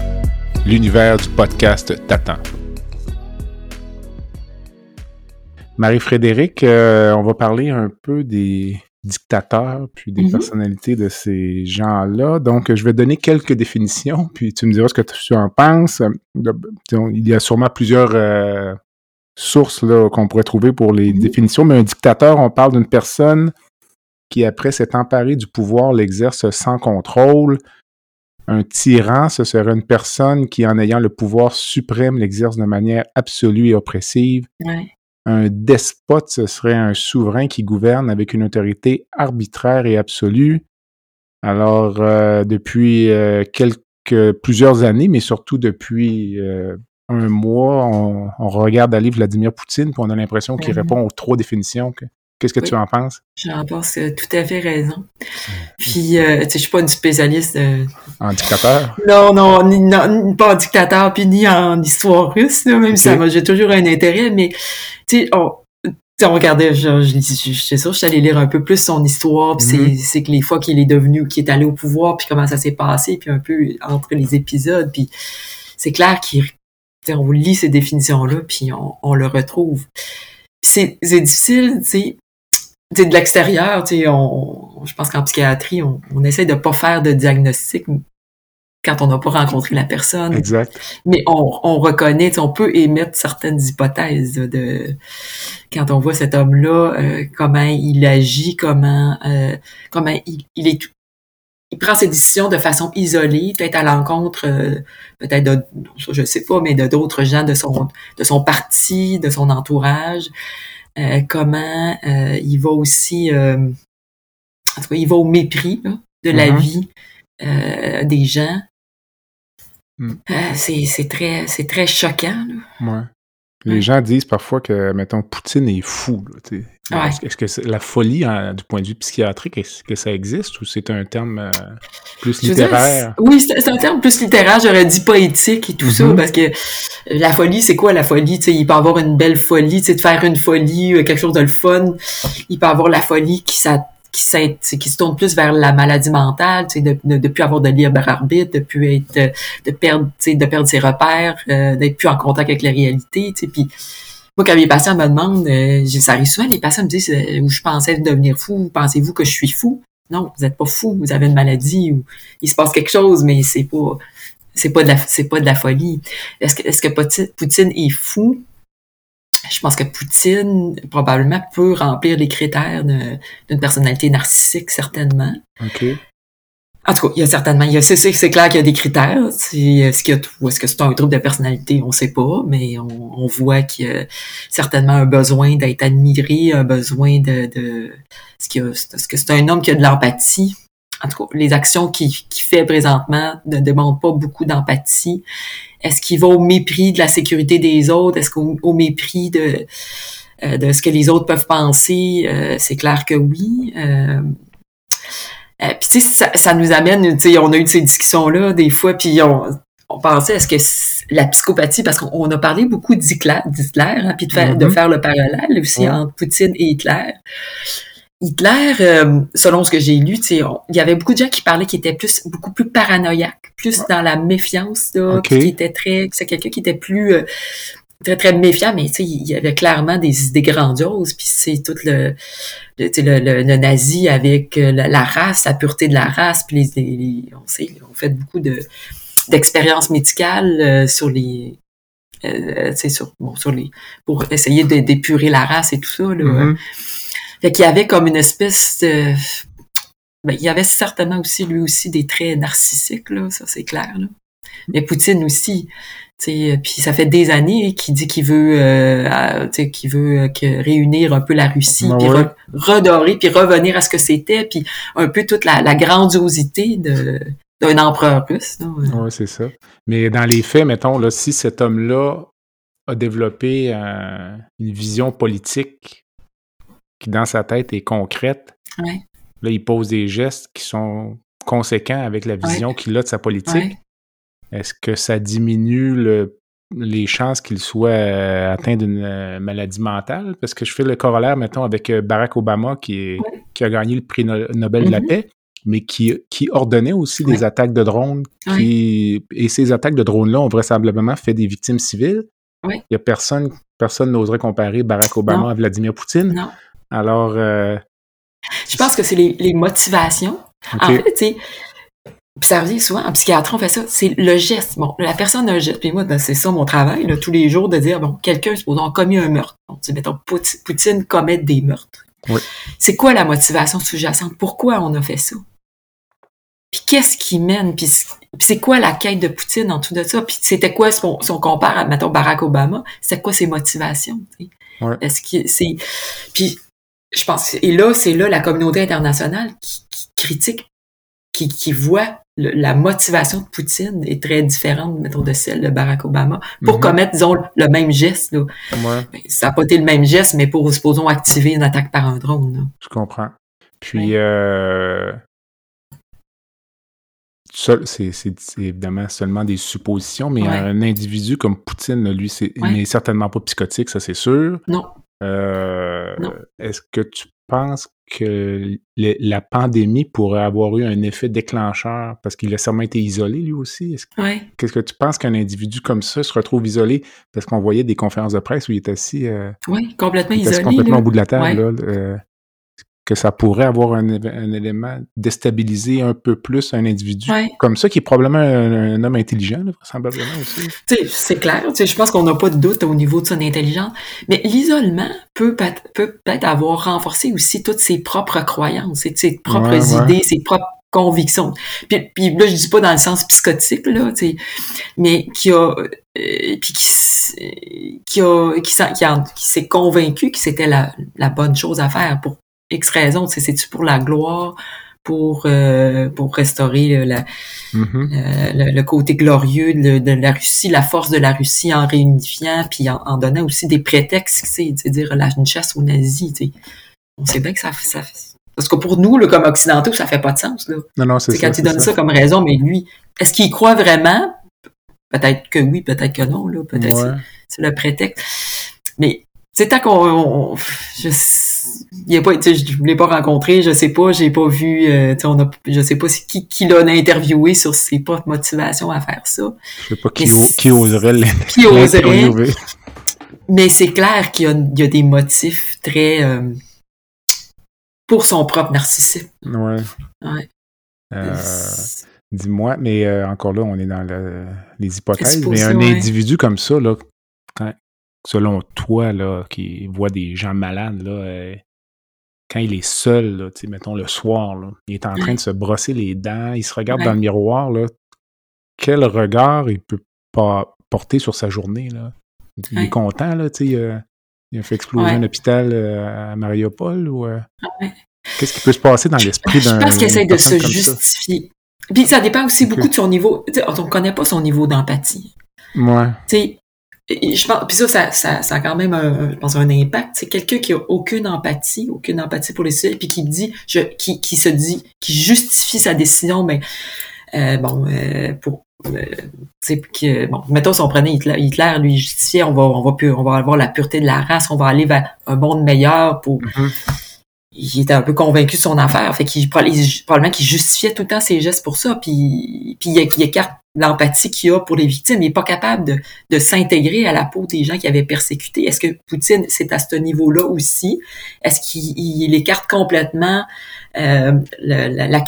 L'univers du podcast t'attend. Marie-Frédéric, euh, on va parler un peu des dictateurs puis des Mhm. personnalités de ces gens-là. Donc, je vais donner quelques définitions, puis tu me diras ce que tu en penses. De- Il y a sûrement plusieurs euh, sources qu'on pourrait trouver pour les Mhm. définitions, mais un dictateur, on parle d'une personne qui, après s'être emparée du pouvoir, l'exerce sans contrôle. Un tyran, ce serait une personne qui, en ayant le pouvoir suprême, l'exerce de manière absolue et oppressive. Ouais. Un despote, ce serait un souverain qui gouverne avec une autorité arbitraire et absolue. Alors, euh, depuis euh, quelques plusieurs années, mais surtout depuis euh, un mois, on, on regarde aller Vladimir Poutine, puis on a l'impression qu'il répond aux trois définitions. Que- Qu'est-ce que Oui. tu en penses? J'en pense euh, tout à fait raison. Puis, euh, tu sais, je suis pas une spécialiste euh, en dictateur? Non, non, ni, non, pas en dictateur, puis ni en histoire russe, là, même si ça j'ai toujours un intérêt, mais, tu sais, on, regardait, je, je, je, je, c'est sûr, je suis allée lire un peu plus son histoire, puis Mhm. c'est, c'est que les fois qu'il est devenu, qu'il est allé au pouvoir, puis comment ça s'est passé, puis un peu entre les épisodes, puis c'est clair qu'il, on lit ces définitions-là, puis on, on le retrouve. C'est difficile, tu sais, tu sais, de l'extérieur, tu sais, on, je pense qu'en psychiatrie, on, on essaie de pas faire de diagnostic quand on n'a pas rencontré la personne. Exact. Mais on, on reconnaît, on peut émettre certaines hypothèses de, quand on voit cet homme-là, euh, comment il agit, comment euh, comment il, il est il prend ses décisions de façon isolée, peut-être à l'encontre, euh, peut-être de, je sais pas, mais de d'autres gens de son de son parti, de son entourage. Euh, comment euh, il va aussi, euh, en tout cas, il va au mépris là, de la Mhm. vie des gens. Mm. C'est très c'est très choquant. Là. Ouais. Les gens disent parfois que, mettons, Poutine est fou. là. Ouais. Est-ce que c'est la folie, hein, du point de vue psychiatrique, est-ce que ça existe ou c'est un terme euh, plus dire, littéraire? oui, c'est un terme plus littéraire, j'aurais dit poétique et tout ça, Mhm. parce que la folie, c'est quoi la folie? Tu sais, il peut avoir une belle folie, de faire une folie, euh, quelque chose de le fun. Il peut avoir la folie qui, ça, qui, qui se tourne plus vers la maladie mentale, tu sais, de, de, de plus avoir de libre arbitre, de plus être, euh, de perdre, tu sais, de perdre ses repères, euh, d'être plus en contact avec la réalité, tu sais, puis quand mes patients me demandent, euh, ça arrive souvent, les patients me disent euh, je pensais devenir fou, pensez-vous que je suis fou? Non, vous n'êtes pas fou, vous avez une maladie ou il se passe quelque chose, mais c'est pas c'est pas de la c'est pas de la folie. Est-ce que est-ce que Poutine, est fou? Je pense que Poutine probablement peut remplir les critères d'une personnalité narcissique certainement. OK. En tout cas, il y a certainement, il y a, c'est, c'est, clair qu'il y a des critères. Est-ce qu'il y a, est-ce que c'est un trouble de personnalité? On sait pas, mais on, on voit qu'il y a certainement un besoin d'être admiré, un besoin de, de, est-ce, qu'il y a- est-ce que c'est un homme qui a de l'empathie? En tout cas, les actions qu'il, qu'il fait présentement ne demandent pas beaucoup d'empathie. Est-ce qu'il va au mépris de la sécurité des autres? Est-ce qu'au au mépris de, euh, de ce que les autres peuvent penser? Euh, c'est clair que oui. Tu sais, ça, ça, nous amène, tu sais, on a eu ces discussions-là des fois, puis on, on pensait est-ce que la psychopathie, parce qu'on a parlé beaucoup d'Hitler, hein, puis de faire, de mm-hmm. faire le parallèle aussi entre Poutine et Hitler. Hitler, euh, selon ce que j'ai lu, il y avait beaucoup de gens qui parlaient qui étaient plus, beaucoup plus paranoïaques, plus dans la méfiance, là, qui était très, c'est quelqu'un qui était plus euh, très très méfiant, mais il y avait clairement des idées grandioses, puis c'est tout le le, le, le, nazi avec euh, la, race, la pureté de la race, puis les, on sait, on fait beaucoup de d'expériences médicales sur les euh, sur, bon, sur les pour essayer d'épurer la race et tout ça là. Mm-hmm. Fait qu'il y avait comme une espèce de... Ben, il y avait certainement aussi, lui aussi, des traits narcissiques, là, ça c'est clair. Là. Mais Poutine aussi, puis ça fait des années qu'il dit qu'il veut, euh, qu'il veut euh, que réunir un peu la Russie, ben puis redorer, puis revenir à ce que c'était, puis un peu toute la, la grandiosité de d'un empereur russe. Oui, c'est ça. Mais dans les faits, mettons, là, si cet homme-là a développé euh, une vision politique qui dans sa tête est concrète. Là, il pose des gestes qui sont conséquents avec la vision qu'il a de sa politique. Est-ce que ça diminue le, les chances qu'il soit euh, atteint d'une euh, maladie mentale? Parce que je fais le corollaire, mettons, avec euh, Barack Obama qui, qui a gagné le prix Nobel de la mm-hmm. paix, mais qui, qui ordonnait aussi des attaques de drones. Qui, et ces attaques de drones-là ont vraisemblablement fait des victimes civiles. Il n'y a personne, personne n'oserait comparer Barack Obama à Vladimir Poutine. Non. Alors. Euh, je pense que c'est les, motivations. En fait, tu sais, ça revient souvent, en psychiatrie, on fait ça, c'est le geste. Bon, la personne a un geste, puis moi, ben, c'est ça mon travail, là, tous les jours, de dire, bon, quelqu'un, supposons, a commis un meurtre. Bon, tu mettons, Poutine commet des meurtres. C'est quoi la motivation sous-jacente? Pourquoi on a fait ça? Puis qu'est-ce qui mène? Puis c'est quoi la quête de Poutine en tout de ça? Puis c'était quoi, si on, si on, compare à, mettons, Barack Obama, c'était quoi ses motivations? Est-ce que c'est... Puis je pense, et là, c'est là la communauté internationale qui, critique, qui, qui voit la motivation de Poutine est très différente, mettons, de celle de Barack Obama pour mhm. commettre, disons, le même geste. Là. Ben, ça n'a pas été le même geste, mais pour, supposons, activer une attaque par un drone. Je comprends. Puis, euh, c'est évidemment seulement des suppositions, mais un individu comme Poutine, lui, c'est n'est certainement pas psychotique, ça c'est sûr. Non. Euh, est-ce que tu penses que la pandémie pourrait avoir eu un effet déclencheur parce qu'il a sûrement été isolé lui aussi? Qu'est-ce que tu penses qu'un individu comme ça se retrouve isolé parce qu'on voyait des conférences de presse où il est assis. Euh, oui, complètement isolé. complètement au bout de la table. Euh, que ça pourrait avoir un, élément déstabiliser un peu plus un individu comme ça, qui est probablement un, homme intelligent, vraisemblablement aussi. C'est clair. Je pense qu'on n'a pas de doute au niveau de son intelligence. Mais l'isolement peut peut-être avoir renforcé aussi toutes ses propres croyances, ses propres idées, ses propres convictions. Puis, puis, là, je dis pas dans le sens psychotique, là, mais qui a... Euh, puis qui, qui a qui, qui s'est convaincu que c'était la, la bonne chose à faire pour X raisons. C'est-tu pour la gloire, pour euh, pour restaurer la, mm-hmm. le, côté glorieux de, la Russie, la force de la Russie en réunifiant, puis en, donnant aussi des prétextes, c'est dire la une chasse aux nazis. On sait bien que ça, ça parce que pour nous, là, comme occidentaux, ça fait pas de sens. Là. Non, non, c'est Quand il donne ça. comme raison, mais lui, est-ce qu'il croit vraiment? Peut-être que oui, peut-être que non. Là, peut-être c'est le prétexte. Mais c'est tant qu'on je il a pas je l'ai pas rencontré je sais pas j'ai pas vu euh, on a, je sais pas qui qui l'a interviewé sur ses propres motivations à faire ça. Je sais pas qui, qui oserait qui oserait. mais c'est clair qu'il y a, il y a des motifs très euh, pour son propre narcissisme. Ouais, ouais. Euh, dis-moi mais euh, encore là on est dans le, les hypothèses mais un individu comme ça là quand, selon toi, là, qui voit des gens malades, là, euh, quand il est seul, là, mettons le soir, là, il est en train de se brosser les dents, il se regarde dans le miroir, là, quel regard il peut pas porter sur sa journée, là? Il est content, là, tu sais, il a fait exploser un hôpital euh, à Mariupol ou... Euh, qu'est-ce qui peut se passer dans l'esprit d'un... Je pense qu'il essaie de se justifier. Puis ça dépend aussi beaucoup de son niveau. on ne connaît pas son niveau d'empathie. Ouais. Je pense, puis ça, ça, ça, a quand même, un, je pense, un impact. C'est quelqu'un qui a aucune empathie, aucune empathie pour les civils, puis qui dit, je, qui, qui se dit, qui justifie sa décision, mais euh, bon, euh, pour euh, que bon, mettons si on prenait Hitler, Hitler lui justifiait, on va, on va on va avoir la pureté de la race, on va aller vers un monde meilleur pour. Mm-hmm. Il était un peu convaincu de son affaire, fait qu'il probablement qu'il justifiait tout le temps ses gestes pour ça, puis puis il, écarte l'empathie qu'il a pour les victimes. Il n'est pas capable de, de s'intégrer à la peau des gens qui avaient persécuté. Est-ce que Poutine, c'est à ce niveau-là aussi? Est-ce qu'il écarte complètement euh, la, la,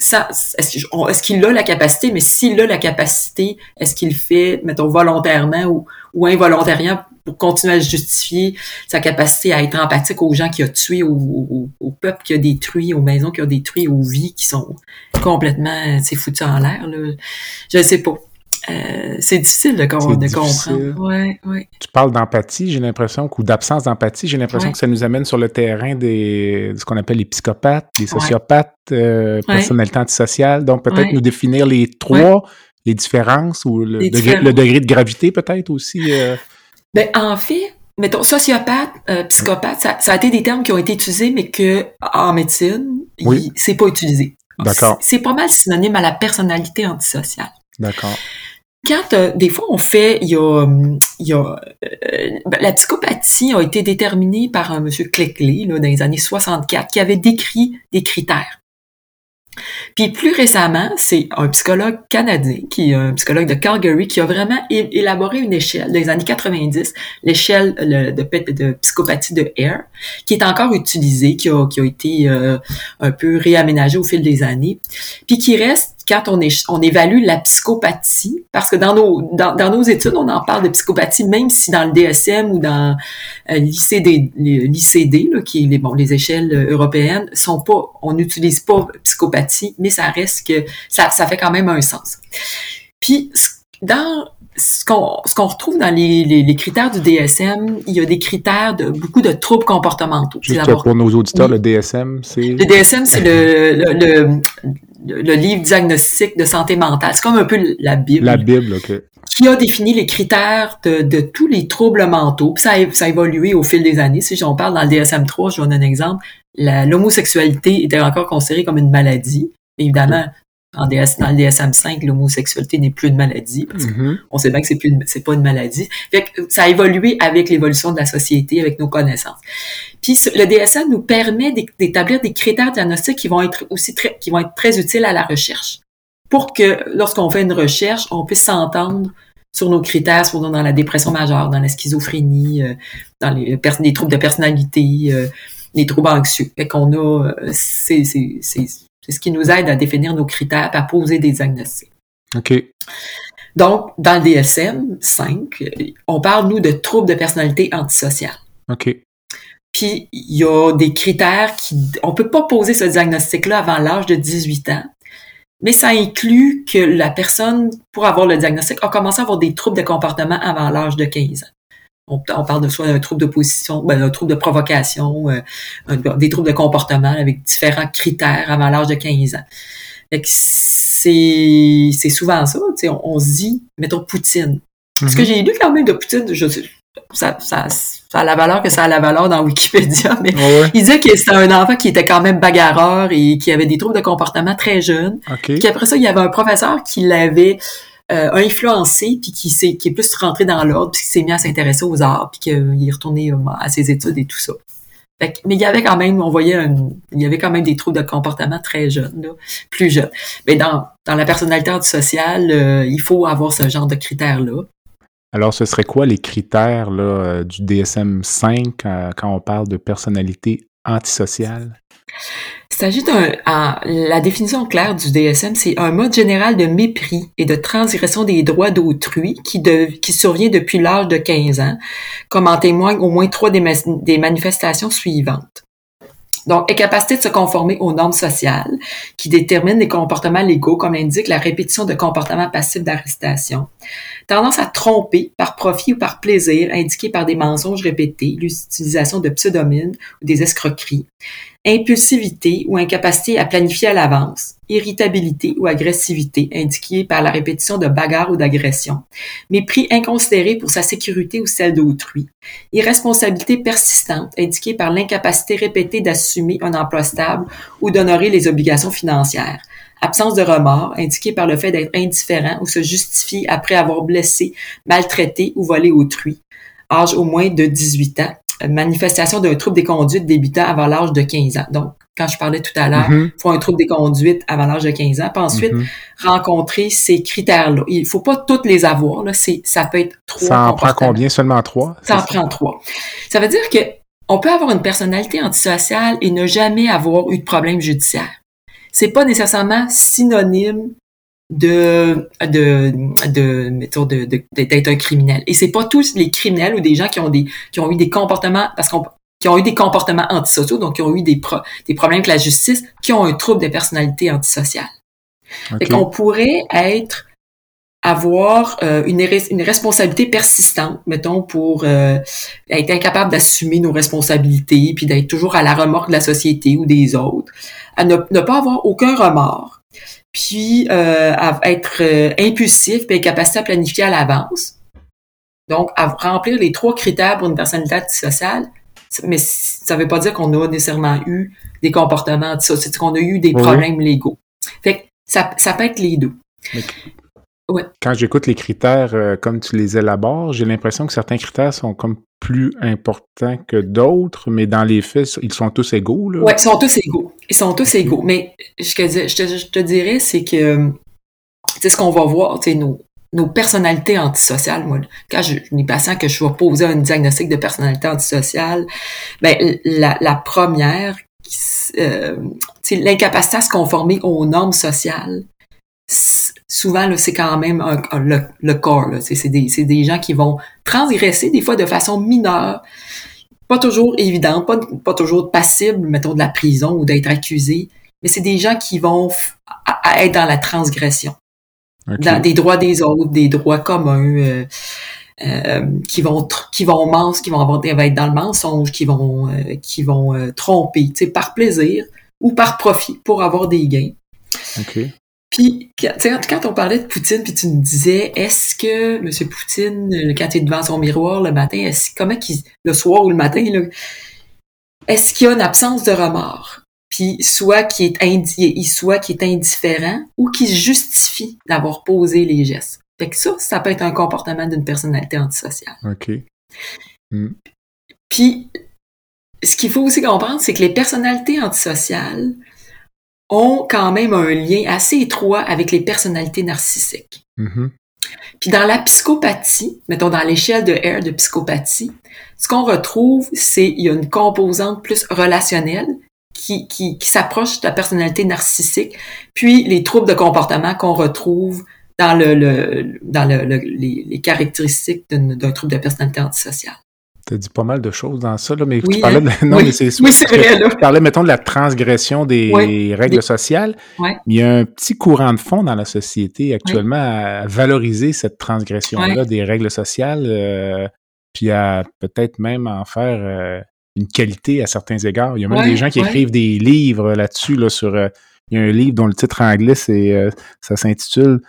est-ce qu'il a la capacité, mais s'il a la capacité, est-ce qu'il fait, mettons, volontairement ou, involontairement pour continuer à justifier sa capacité à être empathique aux gens qu'il a tués, au, au, peuple qu'il a détruit, aux maisons qu'il a détruit, aux vies qui sont complètement, c'est foutu en l'air, là. Je ne sais pas. Euh, c'est difficile de, comprendre. Ouais, ouais. Tu parles d'empathie, j'ai l'impression, ou d'absence d'empathie, j'ai l'impression que ça nous amène sur le terrain des, de ce qu'on appelle les psychopathes, les sociopathes, euh, personnalités antisociales. Donc, peut-être nous définir les trois, les différences ou le, degré, de gravité, peut-être aussi. Euh. Ben, en fait, mettons, sociopathe, psychopathe, ça, a été des termes qui ont été utilisés, mais que en médecine, c'est pas utilisé. D'accord. C'est pas mal synonyme à la personnalité antisociale. D'accord quand euh, des fois on fait, il y a, il y a euh, ben, la psychopathie a été déterminée par un monsieur Cleckley là, dans les années 64 qui avait décrit des critères. Puis plus récemment, c'est un psychologue canadien, qui est un psychologue de Calgary, qui a vraiment élaboré une échelle des années 90, l'échelle de, psychopathie de Hare, qui est encore utilisée, qui a, qui a été euh, un peu réaménagée au fil des années, puis qui reste quand on, est, on évalue la psychopathie, parce que dans nos, dans, nos études, on en parle de psychopathie, même si dans le DSM ou dans euh, l'ICD, l'ICD qui est les, bon, les échelles européennes, sont pas, on n'utilise pas psychopathie, mais ça reste que ça, ça fait quand même un sens. Puis, dans ce qu'on ce qu'on retrouve dans les, les, critères du DSM, il y a des critères de beaucoup de troubles comportementaux. Juste pour nos auditeurs, le DSM, c'est le DSM, c'est le, le, le livre diagnostique de santé mentale. C'est comme un peu la Bible. La Bible, OK. Qui a défini les critères de, de tous les troubles mentaux. Puis ça, a, ça a évolué au fil des années. Si j'en parle dans le DSM-3, je donne un exemple. L'homosexualité était encore considérée comme une maladie. Évidemment, en DS, dans le DSM-5, l'homosexualité n'est plus une maladie. Parce mm-hmm. On sait bien que c'est plus c'est pas une maladie. Fait que ça a évolué avec l'évolution de la société, avec nos connaissances. Puis le DSM nous permet d'établir des critères diagnostiques qui vont être aussi très, qui vont être très utiles à la recherche. Pour que lorsqu'on fait une recherche, on puisse s'entendre sur nos critères, soit dans la dépression majeure, dans la schizophrénie, euh, dans les, les, troubles de personnalité, euh, les troubles anxieux. Fait qu'on a, euh, c'est, c'est, ce qui nous aide à définir nos critères, à poser des diagnostics. OK. Donc, dans le DSM 5, on parle, nous, de troubles de personnalité antisociale. OK. Puis, il y a des critères qui... On peut pas poser ce diagnostic-là avant l'âge de 18 ans, mais ça inclut que la personne, pour avoir le diagnostic, a commencé à avoir des troubles de comportement avant l'âge de 15 ans on, parle de soit d'un trouble de position, ben, un trouble de provocation, euh, des troubles de comportement avec différents critères avant l'âge de 15 ans. c'est, c'est souvent ça, on, on, se dit, mettons Poutine. Ce que mm-hmm. j'ai lu quand même de Poutine, je ça, ça, ça a la valeur que ça a la valeur dans Wikipédia, mais il disait que c'était un enfant qui était quand même bagarreur et qui avait des troubles de comportement très jeunes. Puis après ça, il y avait un professeur qui l'avait euh, influencé, puis qui, s'est, qui est plus rentré dans l'ordre, puis qui s'est mis à s'intéresser aux arts, puis qu'il est retourné euh, à ses études et tout ça. mais il y avait quand même, on voyait, il y avait quand même des troubles de comportement très jeunes, plus jeunes. Mais dans, dans la personnalité antisociale, euh, il faut avoir ce genre de critères-là. Alors, ce serait quoi les critères là, euh, du DSM-5 quand on parle de personnalité antisociale? Il s'agit d'un, la définition claire du DSM, c'est un mode général de mépris et de transgression des droits d'autrui qui, survient depuis l'âge de 15 ans, comme en témoignent au moins trois des manifestations suivantes. Donc, incapacité de se conformer aux normes sociales qui déterminent les comportements légaux, comme l'indique la répétition de comportements passifs d'arrestation. Tendance à tromper par profit ou par plaisir, indiqué par des mensonges répétés, l'utilisation de pseudonymes ou des escroqueries. Impulsivité ou incapacité à planifier à l'avance, irritabilité ou agressivité indiquée par la répétition de bagarres ou d'agressions, mépris inconsidéré pour sa sécurité ou celle d'autrui, irresponsabilité persistante indiquée par l'incapacité répétée d'assumer un emploi stable ou d'honorer les obligations financières, absence de remords indiquée par le fait d'être indifférent ou se justifier après avoir blessé, maltraité ou volé autrui, âge au moins de 18 ans, manifestation d'un trouble des conduites débutant avant l'âge de 15 ans. Donc, quand je parlais tout à l'heure, il Mhm. faut un trouble des conduites avant l'âge de 15 ans. Puis ensuite, Mhm. rencontrer ces critères-là. Il faut pas toutes les avoir. Là. C'est, ça peut être trois Ça en prend combien? Seulement trois? Ça en prend trois. Ça veut dire que on peut avoir une personnalité antisociale et ne jamais avoir eu de problème judiciaire. C'est pas nécessairement synonyme de de de mettons de de- d'être un criminel. Et c'est pas tous les criminels ou des gens qui ont des qui ont eu des comportements parce qu'on qui ont eu des comportements antisociaux, donc qui ont eu des pro- des problèmes avec la justice, qui ont un trouble de personnalité antisociale. Fait OK. qu'on pourrait être avoir euh, une, une responsabilité persistante, mettons, pour euh, être incapable d'assumer nos responsabilités, puis d'être toujours à la remorque de la société ou des autres, à ne, ne pas avoir aucun remords, puis euh, à être euh, impulsif, puis incapacité à planifier à l'avance. Donc, à remplir les trois critères pour une personnalité antisociale, mais ça veut pas dire qu'on a nécessairement eu des comportements antisociaux, c'est qu'on a eu des Oui. problèmes légaux. Fait que ça, ça peut être les deux. Quand j'écoute les critères euh, comme tu les élabores, j'ai l'impression que certains critères sont comme plus importants que d'autres, mais dans les faits, ils sont tous égaux. Ouais, ils sont tous égaux. Ils sont tous égaux. Mais je te, je te, dirais, c'est que tu sais, ce qu'on va voir, nos, nos personnalités antisociales, moi, quand je, mes patients que je vais poser un diagnostic de personnalité antisociale, ben, la, la première, euh, l'incapacité à se conformer aux normes sociales, souvent, là, c'est quand même un- un- le, le corps. là. C'est c'est des, c'est des gens qui vont transgresser des fois de façon mineure, pas toujours évidente, pas, pas toujours passible, mettons, de la prison ou d'être accusé, mais c'est des gens qui vont f- à- à être dans la transgression dans des droits des autres, des droits communs, euh, euh, qui vont qui vont qui vont avoir, être dans le mensonge, qui vont euh, qui vont euh, tromper, tu sais, par plaisir ou par profit pour avoir des gains. OK. Puis, quand, tu sais, quand on parlait de Poutine, puis tu me disais, est-ce que M. Poutine, euh, quand il est devant son miroir le matin, est-ce comment qu'il, le soir ou le matin, là, est-ce qu'il y a une absence de remords? Puis, soit qui est indi- soit qui est indifférent ou qui se justifie d'avoir posé les gestes. Fait que ça, ça peut être un comportement d'une personnalité antisociale. OK. Puis, ce qu'il faut aussi comprendre, c'est que les personnalités antisociales ont quand même un lien assez étroit avec les personnalités narcissiques. Mhm. Puis dans la psychopathie, mettons dans l'échelle de R de psychopathie, ce qu'on retrouve, c'est il y a une composante plus relationnelle qui, qui, qui s'approche de la personnalité narcissique, puis les troubles de comportement qu'on retrouve dans le, le dans le, le- les, les caractéristiques d'une- d'un trouble de personnalité antisociale. Tu as dit pas mal de choses dans ça, là, mais Oui, tu parlais hein? de... Non, Oui. mais c'est Oui, vrai, là. Tu parlais, mettons, de la transgression des règles sociales. Mais il y a un petit courant de fond dans la société actuellement à valoriser cette transgression-là des règles sociales, euh, puis à peut-être même en faire euh, une qualité à certains égards. Il y a même des gens qui écrivent des livres là-dessus, là, sur... euh, il y a un livre dont le titre anglais, c'est, ça s'intitule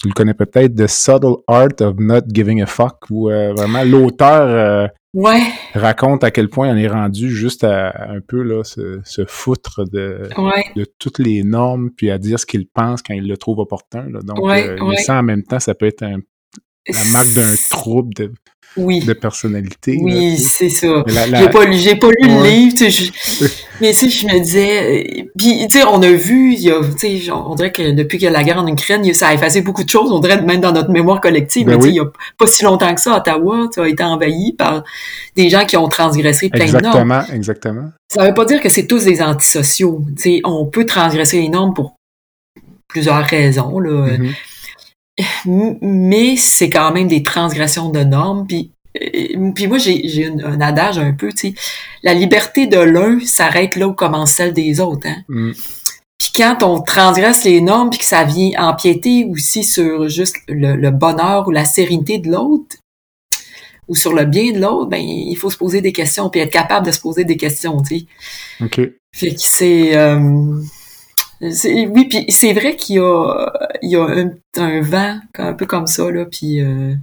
tu le connais peut-être, The Subtle Art of Not Giving a Fuck, où euh, vraiment l'auteur euh, Ouais, raconte à quel point on est rendu juste à un peu là, se, se foutre de, ouais, de toutes les normes, puis à dire ce qu'il pense quand il le trouve opportun. là. Donc, Ouais, euh, mais ça, en même temps, ça peut être un- la marque d'un trouble de, oui, de personnalité. oui, c'est ça. La- J'ai pas lu, j'ai pas lu le livre, tu sais, je- mais tu sais, je me disais, euh, puis tu sais, on a vu, il y a, tu sais, on dirait que depuis qu'il y a la guerre en Ukraine, ça a effacé beaucoup de choses, on dirait même dans notre mémoire collective, Ben mais tu sais, il y a pas si longtemps que ça, Ottawa, tu sais, a été envahi par des gens qui ont transgressé plein de normes. Exactement, exactement. Ça veut pas dire que c'est tous des antisociaux, tu sais, on peut transgresser les normes pour plusieurs raisons, là. Mhm. M- mais c'est quand même des transgressions de normes. Puis, euh, puis moi, j'ai un adage un peu, tu sais, la liberté de l'un s'arrête là où commence celle des autres. Hein? Mm. Puis quand on transgresse les normes, puis que ça vient empiéter aussi sur juste le, le bonheur ou la sérénité de l'autre, ou sur le bien de l'autre, ben il faut se poser des questions puis être capable de se poser des questions, tu sais. OK. Fait que c'est euh, c'est- oui, puis c'est vrai qu'il y a il y a un, un vent un peu comme ça là, puis euh,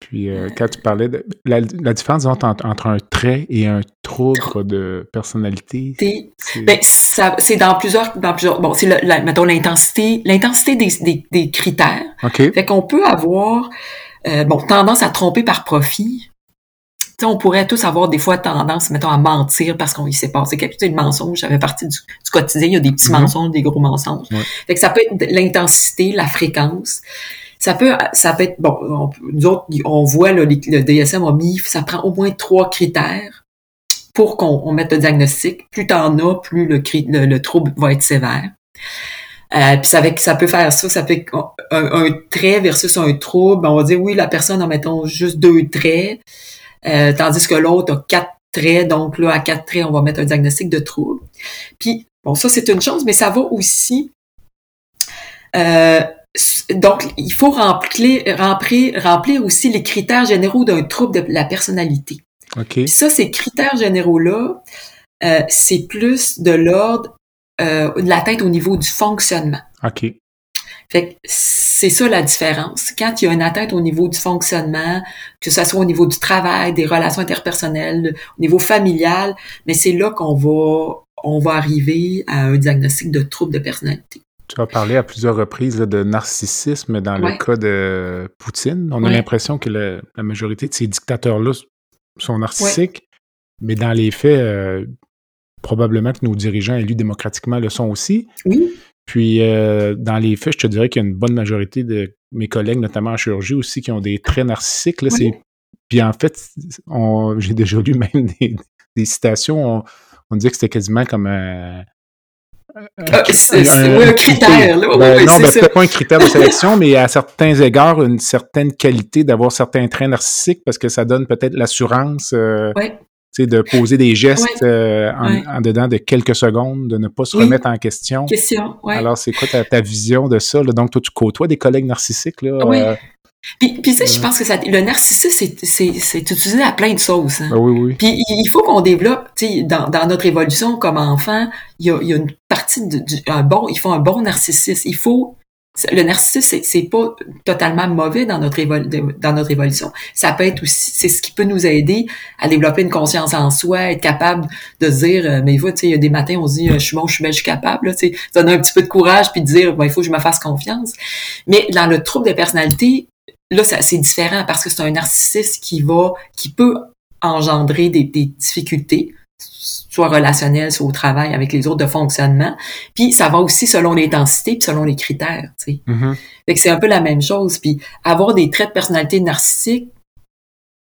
Puis euh, quand tu parlais de la, la différence entre, entre un trait et un trouble de personnalité, c'est- Ben, ça, c'est dans plusieurs, dans plusieurs, bon, c'est, le- la- mettons, l'intensité, l'intensité des, des, des critères. OK. Fait qu'on peut avoir, euh, bon, tendance à tromper par profit. On pourrait tous avoir des fois tendance, mettons, à mentir parce qu'on y s'est passé quelque chose. Le mensonge, ça fait partie du, du quotidien. Il y a des petits Mhm. mensonges, des gros mensonges. Ouais. Fait que ça peut être l'intensité, la fréquence. Ça peut, ça peut être, bon, on, nous autres, on voit, là, les- le DSM a mis, ça prend au moins trois critères pour qu'on on mette le diagnostic. Plus t'en as, plus le, le, le trouble va être sévère. Euh, puis ça, avec, ça peut faire ça, ça peut être un, un trait versus un trouble. On va dire, oui, la personne a, mettons, juste deux traits, euh, tandis que l'autre a quatre traits. Donc là, à quatre traits, on va mettre un diagnostic de trouble. Puis, bon, ça, c'est une chose, mais ça va aussi... Euh, donc, il faut remplir, remplir, remplir aussi les critères généraux d'un trouble de la personnalité. OK. Puis ça, ces critères généraux-là, euh, c'est plus de l'ordre euh, de l'atteinte au niveau du fonctionnement. OK. Fait que c'est ça la différence. Quand il y a une atteinte au niveau du fonctionnement, que ce soit au niveau du travail, des relations interpersonnelles, au niveau familial, mais c'est là qu'on va on va arriver à un diagnostic de trouble de personnalité. Tu as parlé à plusieurs reprises là, de narcissisme dans Ouais. le cas de Poutine. On a l'impression que la majorité de ces dictateurs-là sont narcissiques, mais dans les faits, euh, probablement que nos dirigeants élus démocratiquement le sont aussi. Oui, Puis, euh, dans les faits, je te dirais qu'il y a une bonne majorité de mes collègues, notamment en chirurgie aussi, qui ont des traits narcissiques. Là, Oui. Puis, en fait, j'ai déjà lu même des, des citations. On, on disait que c'était quasiment comme un. C'est- oui, un critère, là. Ben, Oui, non, ben, peut-être pas un critère de sélection, mais à certains égards, une certaine qualité d'avoir certains traits narcissiques parce que ça donne peut-être l'assurance euh, Ouais. De poser des gestes Ouais. euh, en, Ouais. en dedans de quelques secondes, de ne pas se Oui. remettre en question. question. Ouais. Alors, c'est quoi ta, ta vision de ça? là? Donc, toi, tu côtoies des collègues narcissiques, là? Oui. euh, Puis, puis tu sais, je Ouais. pense que ça, le narcissisme, c'est, utilisé à plein de sauces. Hein. ben oui, oui. Puis il faut qu'on développe, tu sais, dans, dans notre évolution comme enfant, il y a, il y a une partie de, du, un bon, il faut un bon narcissisme. Il faut, le narcissisme, c'est, pas totalement mauvais dans notre de- évolution. Ça peut être aussi, c'est ce qui peut nous aider à développer une conscience en soi, être capable de dire, euh, mais tu sais, il y a des matins, on se dit, euh, je suis bon, je suis belle, je suis capable, tu sais, donner un petit peu de courage puis dire, ben, il faut que je me fasse confiance. Mais dans le trouble de personnalité, là, c'est différent parce que c'est un narcissisme qui va, qui peut engendrer des difficultés, soit relationnelles, soit au travail avec les autres de fonctionnement. Puis ça va aussi selon l'intensité puis selon les critères. Tu sais. Mhm. Fait que c'est un peu la même chose. Puis avoir des traits de personnalité narcissiques,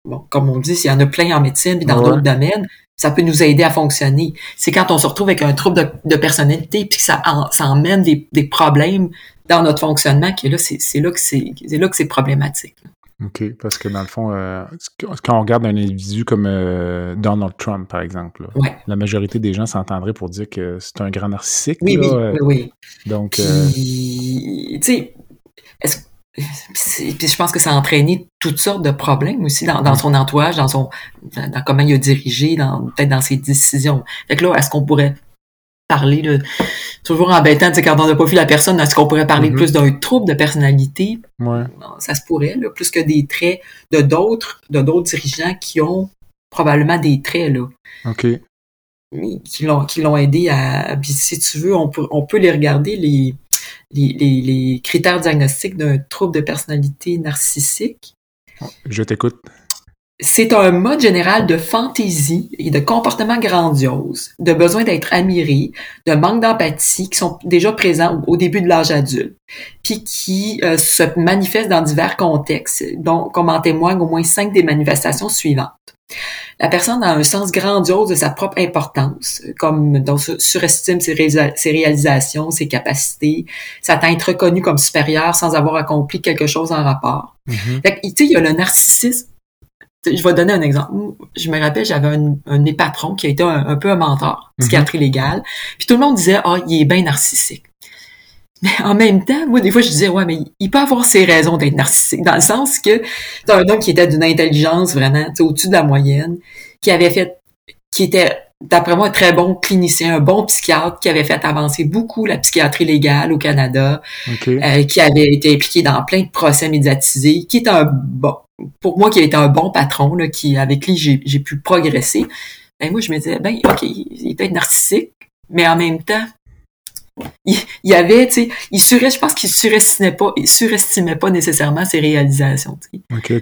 bon, comme on dit, s'il y en a plein en médecine puis dans Ouais. d'autres domaines, ça peut nous aider à fonctionner. C'est quand on se retrouve avec un trouble de, de personnalité puis que ça, en- ça emmène des, des problèmes dans notre fonctionnement que là, c'est là que c'est c'est là que c'est problématique. OK. Parce que dans le fond, euh, quand on regarde un individu comme euh, Donald Trump, par exemple, là, Ouais. la majorité des gens s'entendraient pour dire que c'est un grand narcissique. Oui, là, oui, euh, oui, oui. Donc, Puis, tu sais, est-ce- c'est- puis je pense que ça a entraîné toutes sortes de problèmes aussi dans, dans son entourage, dans son, dans, dans comment il a dirigé, dans, peut-être dans ses décisions. Fait que là, est-ce qu'on pourrait parler de, toujours embêtant, tu sais, quand on n'a pas vu la personne, est-ce qu'on pourrait parler Mhm. plus d'un trouble de personnalité? ouais. Ça se pourrait, là, plus que des traits de d'autres, de d'autres dirigeants qui ont probablement des traits, là OK. qui l'ont qui l'ont aidé à si tu veux on peut on peut les regarder les les, les, les critères diagnostiques d'un trouble de personnalité narcissique Je t'écoute. C'est un mode général de fantaisie et de comportement grandiose, de besoin d'être admiré, de manque d'empathie qui sont déjà présents au, début de l'âge adulte, puis qui euh, se manifestent dans divers contextes, dont comme en témoignent au moins cinq des manifestations suivantes. La personne a un sens grandiose de sa propre importance, comme dans surestime ses, réalisa- ses réalisations, ses capacités, s'attend à être reconnu comme supérieur sans avoir accompli quelque chose en rapport. Fait tu sais, il y a le narcissisme. Je vais donner un exemple. Je me rappelle, j'avais un, un de mes patrons qui a été un, un peu un mentor, Mhm. psychiatrie légale. Puis tout le monde disait, ah, il est bien narcissique. Mais en même temps, moi, des fois, je disais, ouais, mais il peut avoir ses raisons d'être narcissique, dans le sens que c'est un homme qui était d'une intelligence vraiment au-dessus de la moyenne, qui avait fait, qui était, d'après moi, un très bon clinicien, un bon psychiatre, qui avait fait avancer beaucoup la psychiatrie légale au Canada, euh, qui avait été impliqué dans plein de procès médiatisés, qui est un bon, pour moi, qui a été un bon patron, là, qui, avec qui j'ai pu progresser. Ben, moi, je me disais, ben, OK, il peut-être narcissique, mais en même temps, il, y avait, tu sais, il je pense qu'il surestimait pas, il surestimait pas nécessairement ses réalisations.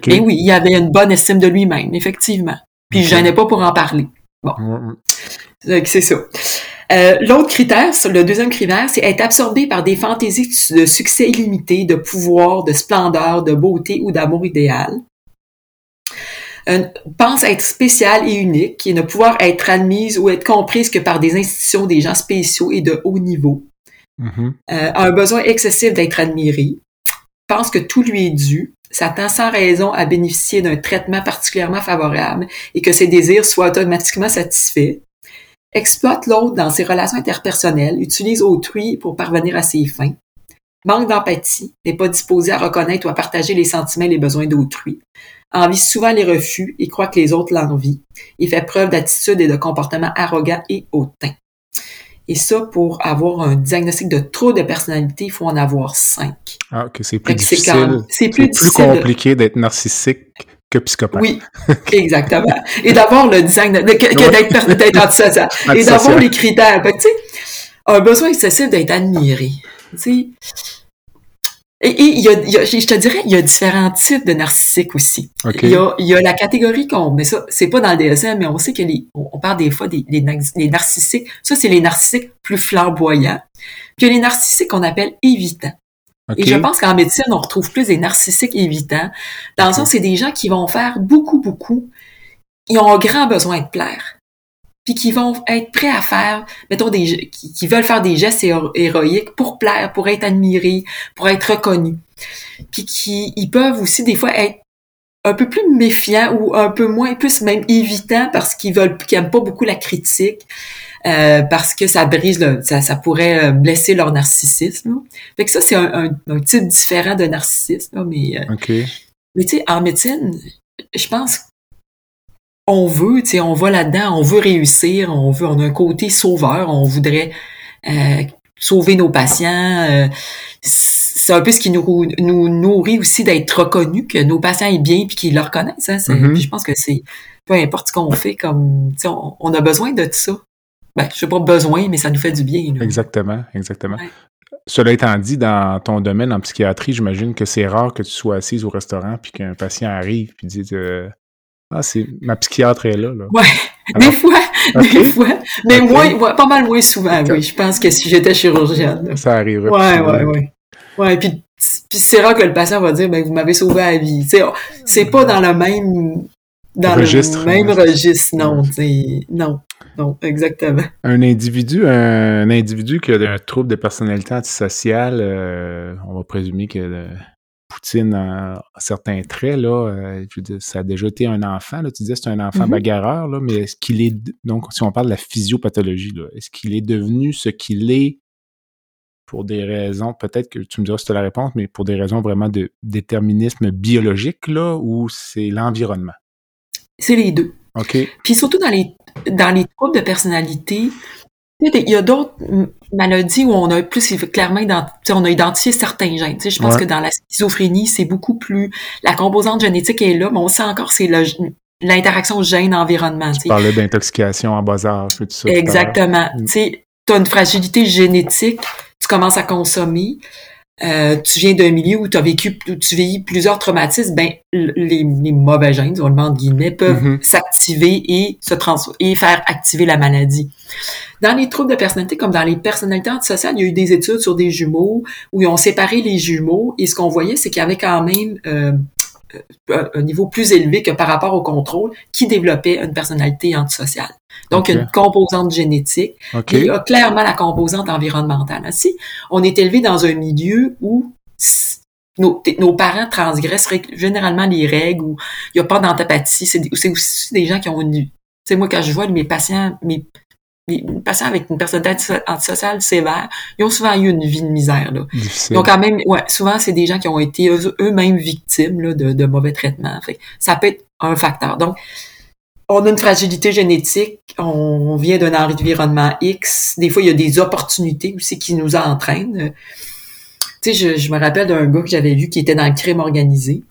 Et oui, il avait une bonne estime de lui-même, effectivement. Puis je n'en pas pour en parler. Bon, c'est ça. Euh, l'autre critère, le deuxième critère, c'est être absorbé par des fantaisies de succès illimité, de pouvoir, de splendeur, de beauté ou d'amour idéal. Euh, pense être spécial et unique et ne pouvoir être admise ou être comprise que par des institutions, des gens spéciaux et de haut niveau. Mm-hmm. Euh, a un besoin excessif d'être admiré. Pense que tout lui est dû. S'attend sans raison à bénéficier d'un traitement particulièrement favorable et que ses désirs soient automatiquement satisfaits. Exploite l'autre dans ses relations interpersonnelles, utilise autrui pour parvenir à ses fins. Manque d'empathie, n'est pas disposé à reconnaître ou à partager les sentiments et les besoins d'autrui envie souvent les refus et croit que les autres l'envient. Il fait preuve d'attitude et de comportement arrogant et hautain. Et ça, pour avoir un diagnostic de trouble de personnalité, il faut en avoir cinq. Ah, ok, c'est plus difficile. C'est plus, plus compliqué d'être narcissique que psychopathe. Oui, exactement. Et d'avoir le diagnostic, que, d'être antisocial. Et d'avoir les critères. tu sais, un besoin excessif d'être admiré. Tu sais, et, il, y a, je te dirais, il y a différents types de narcissiques aussi. Il, y a, il, y a, la catégorie qu'on, mais ça, c'est pas dans le DSM, mais on sait que les, on, parle des fois des, des, narcissiques. Ça, c'est les narcissiques plus flamboyants. Puis il y a les narcissiques qu'on appelle évitants. Et je pense qu'en médecine, on retrouve plus des narcissiques évitants. Dans le sens, c'est des gens qui vont faire beaucoup, beaucoup. Ils ont un grand besoin de plaire puis qui vont être prêts à faire, mettons, des qui, veulent faire des gestes héroïques pour plaire, pour être admirés, pour être reconnus. Puis qui ils peuvent aussi des fois être un peu plus méfiants ou un peu moins, plus même évitants parce qu'ils veulent, qu'ils aiment pas beaucoup la critique. Euh, parce que ça brise le, ça, ça pourrait euh, blesser leur narcissisme. Fait que ça, c'est un, un, type différent de narcissisme. mais, euh, mais tu sais, en médecine, je pense on veut, tu sais, on va là-dedans, on veut réussir, on veut, on a un côté sauveur, on voudrait euh, sauver nos patients. Euh, c'est un peu ce qui nous, nous nourrit aussi d'être reconnu, que nos patients aient bien puis qu'ils le reconnaissent. Hein, mm-hmm. Je pense que c'est peu importe ce qu'on fait, comme on, on, a besoin de ça. Ben, je sais pas besoin, mais ça nous fait du bien. Exactement, exactement. Cela étant dit, dans ton domaine en psychiatrie, j'imagine que c'est rare que tu sois assise au restaurant puis qu'un patient arrive puis dise euh, ah, c'est ma psychiatre est là. là. Ouais, des fois, des fois. Mais moins, pas mal moins souvent, oui. Je pense que si j'étais chirurgienne. Ça arriverait. Ouais, ouais, ouais. Ouais, puis, puis c'est rare que le patient va dire, ben, vous m'avez sauvé la vie. C'est pas dans le même, dans registre, le même registre, non, non. Non, exactement. Un individu, un, individu qui a un trouble de personnalité antisociale, euh, on va présumer que Poutine a certains traits, là, euh, ça a déjà été un enfant, là, tu disais c'est un enfant mm-hmm. bagarreur, là, mais est-ce qu'il est, donc si on parle de la physiopathologie, est-ce qu'il est devenu ce qu'il est pour des raisons, peut-être que tu me diras si tu as la réponse, mais pour des raisons vraiment de déterminisme biologique, là, ou c'est l'environnement? C'est les deux. OK. Puis surtout dans les, dans les troubles de personnalité, il y a d'autres maladies où on a plus clairement on a identifié certains gènes. Je pense que dans la schizophrénie, c'est beaucoup plus la composante génétique est là, mais on sait encore c'est l'interaction gène-environnement. Tu parlais d'intoxication en bas âge, tout ça. Exactement. Mm. Tu as une fragilité génétique, tu commences à consommer. Euh, tu viens d'un milieu où tu as vécu, tu vis plusieurs traumatismes, ben les, mauvais gènes, on le met guillemets, peuvent mm-hmm. s'activer et se et faire activer la maladie. Dans les troubles de personnalité, comme dans les personnalités antisociales, il y a eu des études sur des jumeaux où ils ont séparé les jumeaux et ce qu'on voyait, c'est qu'il y avait quand même euh, un niveau plus élevé que par rapport au contrôle qui développait une personnalité antisociale. Donc, une composante génétique. Et il y a clairement la composante environnementale. Si on est élevé dans un milieu où nos, parents transgressent généralement les règles, où il n'y a pas d'antipathie, c'est aussi des gens qui ont une... Tu sais, moi, quand je vois mes patients, mes, les patients avec une personnalité antisociale sévère, ils ont souvent eu une vie de misère. Là. Difficile. Quand même, ouais, souvent c'est des gens qui ont été eux- eux-mêmes victimes là, de, de mauvais traitements. Fait ça peut être un facteur. Donc, on a une fragilité génétique, on vient d'un environnement X. Des fois, il y a des opportunités aussi qui nous entraînent. Tu sais, je, je me rappelle d'un gars que j'avais vu qui était dans le crime organisé,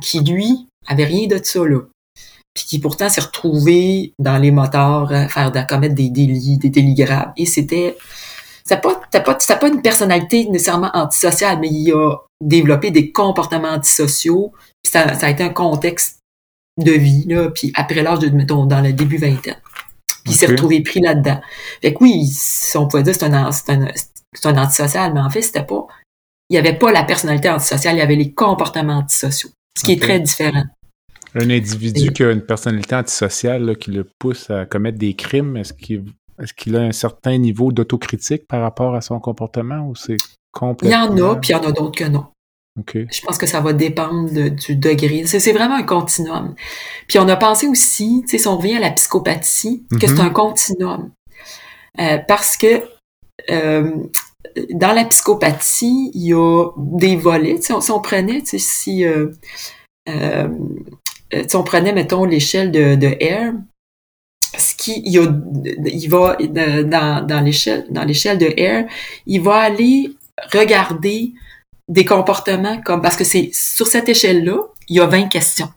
qui lui avait rien de ça là, puis qui pourtant s'est retrouvé dans les moteurs à faire à commettre des délits, des délits graves. Et c'était c'était pas, c'était pas, c'était pas une personnalité nécessairement antisociale, mais il a développé des comportements antisociaux. Puis ça, ça a été un contexte de vie, là, puis après l'âge de, mettons, dans le début vingtaine. Puis il s'est retrouvé pris là-dedans. Fait que oui, si on pouvait dire que c'est un, c'est un, c'est un antisocial, mais en fait, c'était pas, il y avait pas la personnalité antisociale, il y avait les comportements antisociaux. Ce qui est très différent. Un individu qui a une personnalité antisociale là, qui le pousse à commettre des crimes, est-ce qu'il qu'il a un certain niveau d'autocritique par rapport à son comportement ou c'est Il y complètement... en a, puis il y en a d'autres que non. Je pense que ça va dépendre de- du degré. C'est vraiment un continuum. Puis on a pensé aussi, tu sais, si on revient à la psychopathie, que Mhm. c'est un continuum. Euh, parce que euh, dans la psychopathie, il y a des volets. On- si on prenait, si, euh, si on prenait, mettons, l'échelle de, de R, ce qui, il, a, il va euh, dans, dans l'échelle, dans l'échelle de R, il va aller regarder des comportements comme parce que c'est sur cette échelle-là, il y a 20 questions.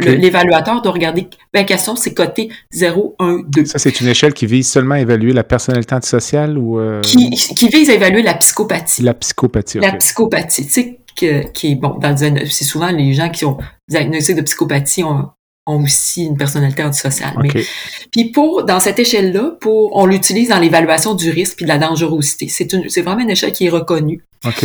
L'évaluateur doit regarder 20 questions, c'est coté 0, 1, 2. Ça, c'est une échelle qui vise seulement à évaluer la personnalité antisociale ou euh, Qui, qui vise à évaluer la psychopathie. la psychopathie? La ok. psychopathie, tu sais, que, qui est bon, dans le c'est souvent les gens qui ont diagnostic de psychopathie ont, ont aussi une personnalité antisociale. Mais OK. Puis pour, dans cette échelle-là, pour, on l'utilise dans l'évaluation du risque puis de la dangerosité. C'est une, c'est vraiment une échelle qui est reconnue. OK.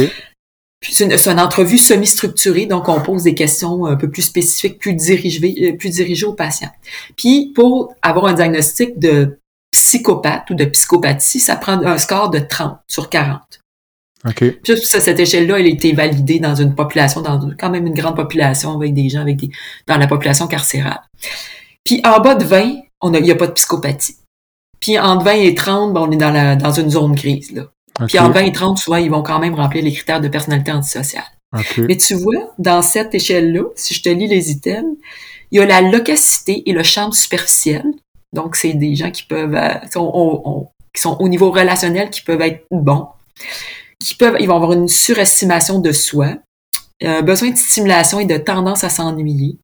Puis c'est une, c'est une entrevue semi-structurée, donc on pose des questions un peu plus spécifiques, plus dirigées, euh, plus dirigées aux patients. Puis pour avoir un diagnostic de psychopathe ou de psychopathie, ça prend un score de 30 sur 40. OK. Puis ça, cette échelle-là, elle a été validée dans une population, dans quand même une grande population avec des gens avec des, dans la population carcérale. Puis en bas de 20, on a, il n'y a pas de psychopathie. Puis entre 20 et 30, ben, on est dans la, dans une zone grise, là. OK. Puis entre 20 et 30, souvent, ils vont quand même remplir les critères de personnalité antisociale. OK. Mais tu vois, dans cette échelle-là, si je te lis les items, il y a la locacité et le champ superficiel. Donc, c'est des gens qui peuvent, euh, sont, on- on- qui sont au niveau relationnel, qui peuvent être bons, qui peuvent, ils vont avoir une surestimation de soi, euh, besoin de stimulation et de tendance à s'ennuyer,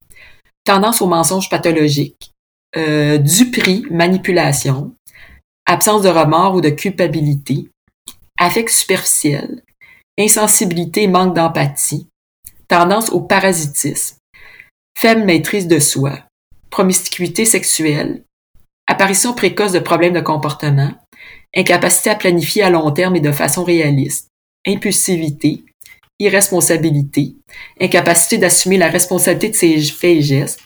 tendance au mensonge pathologique, euh, duperie, manipulation, absence de remords ou de culpabilité, affect superficiel, insensibilité, manque d'empathie, tendance au parasitisme, faible maîtrise de soi, promiscuité sexuelle, apparition précoce de problèmes de comportement, incapacité à planifier à long terme et de façon réaliste, impulsivité, irresponsabilité, incapacité d'assumer la responsabilité de ses faits et gestes,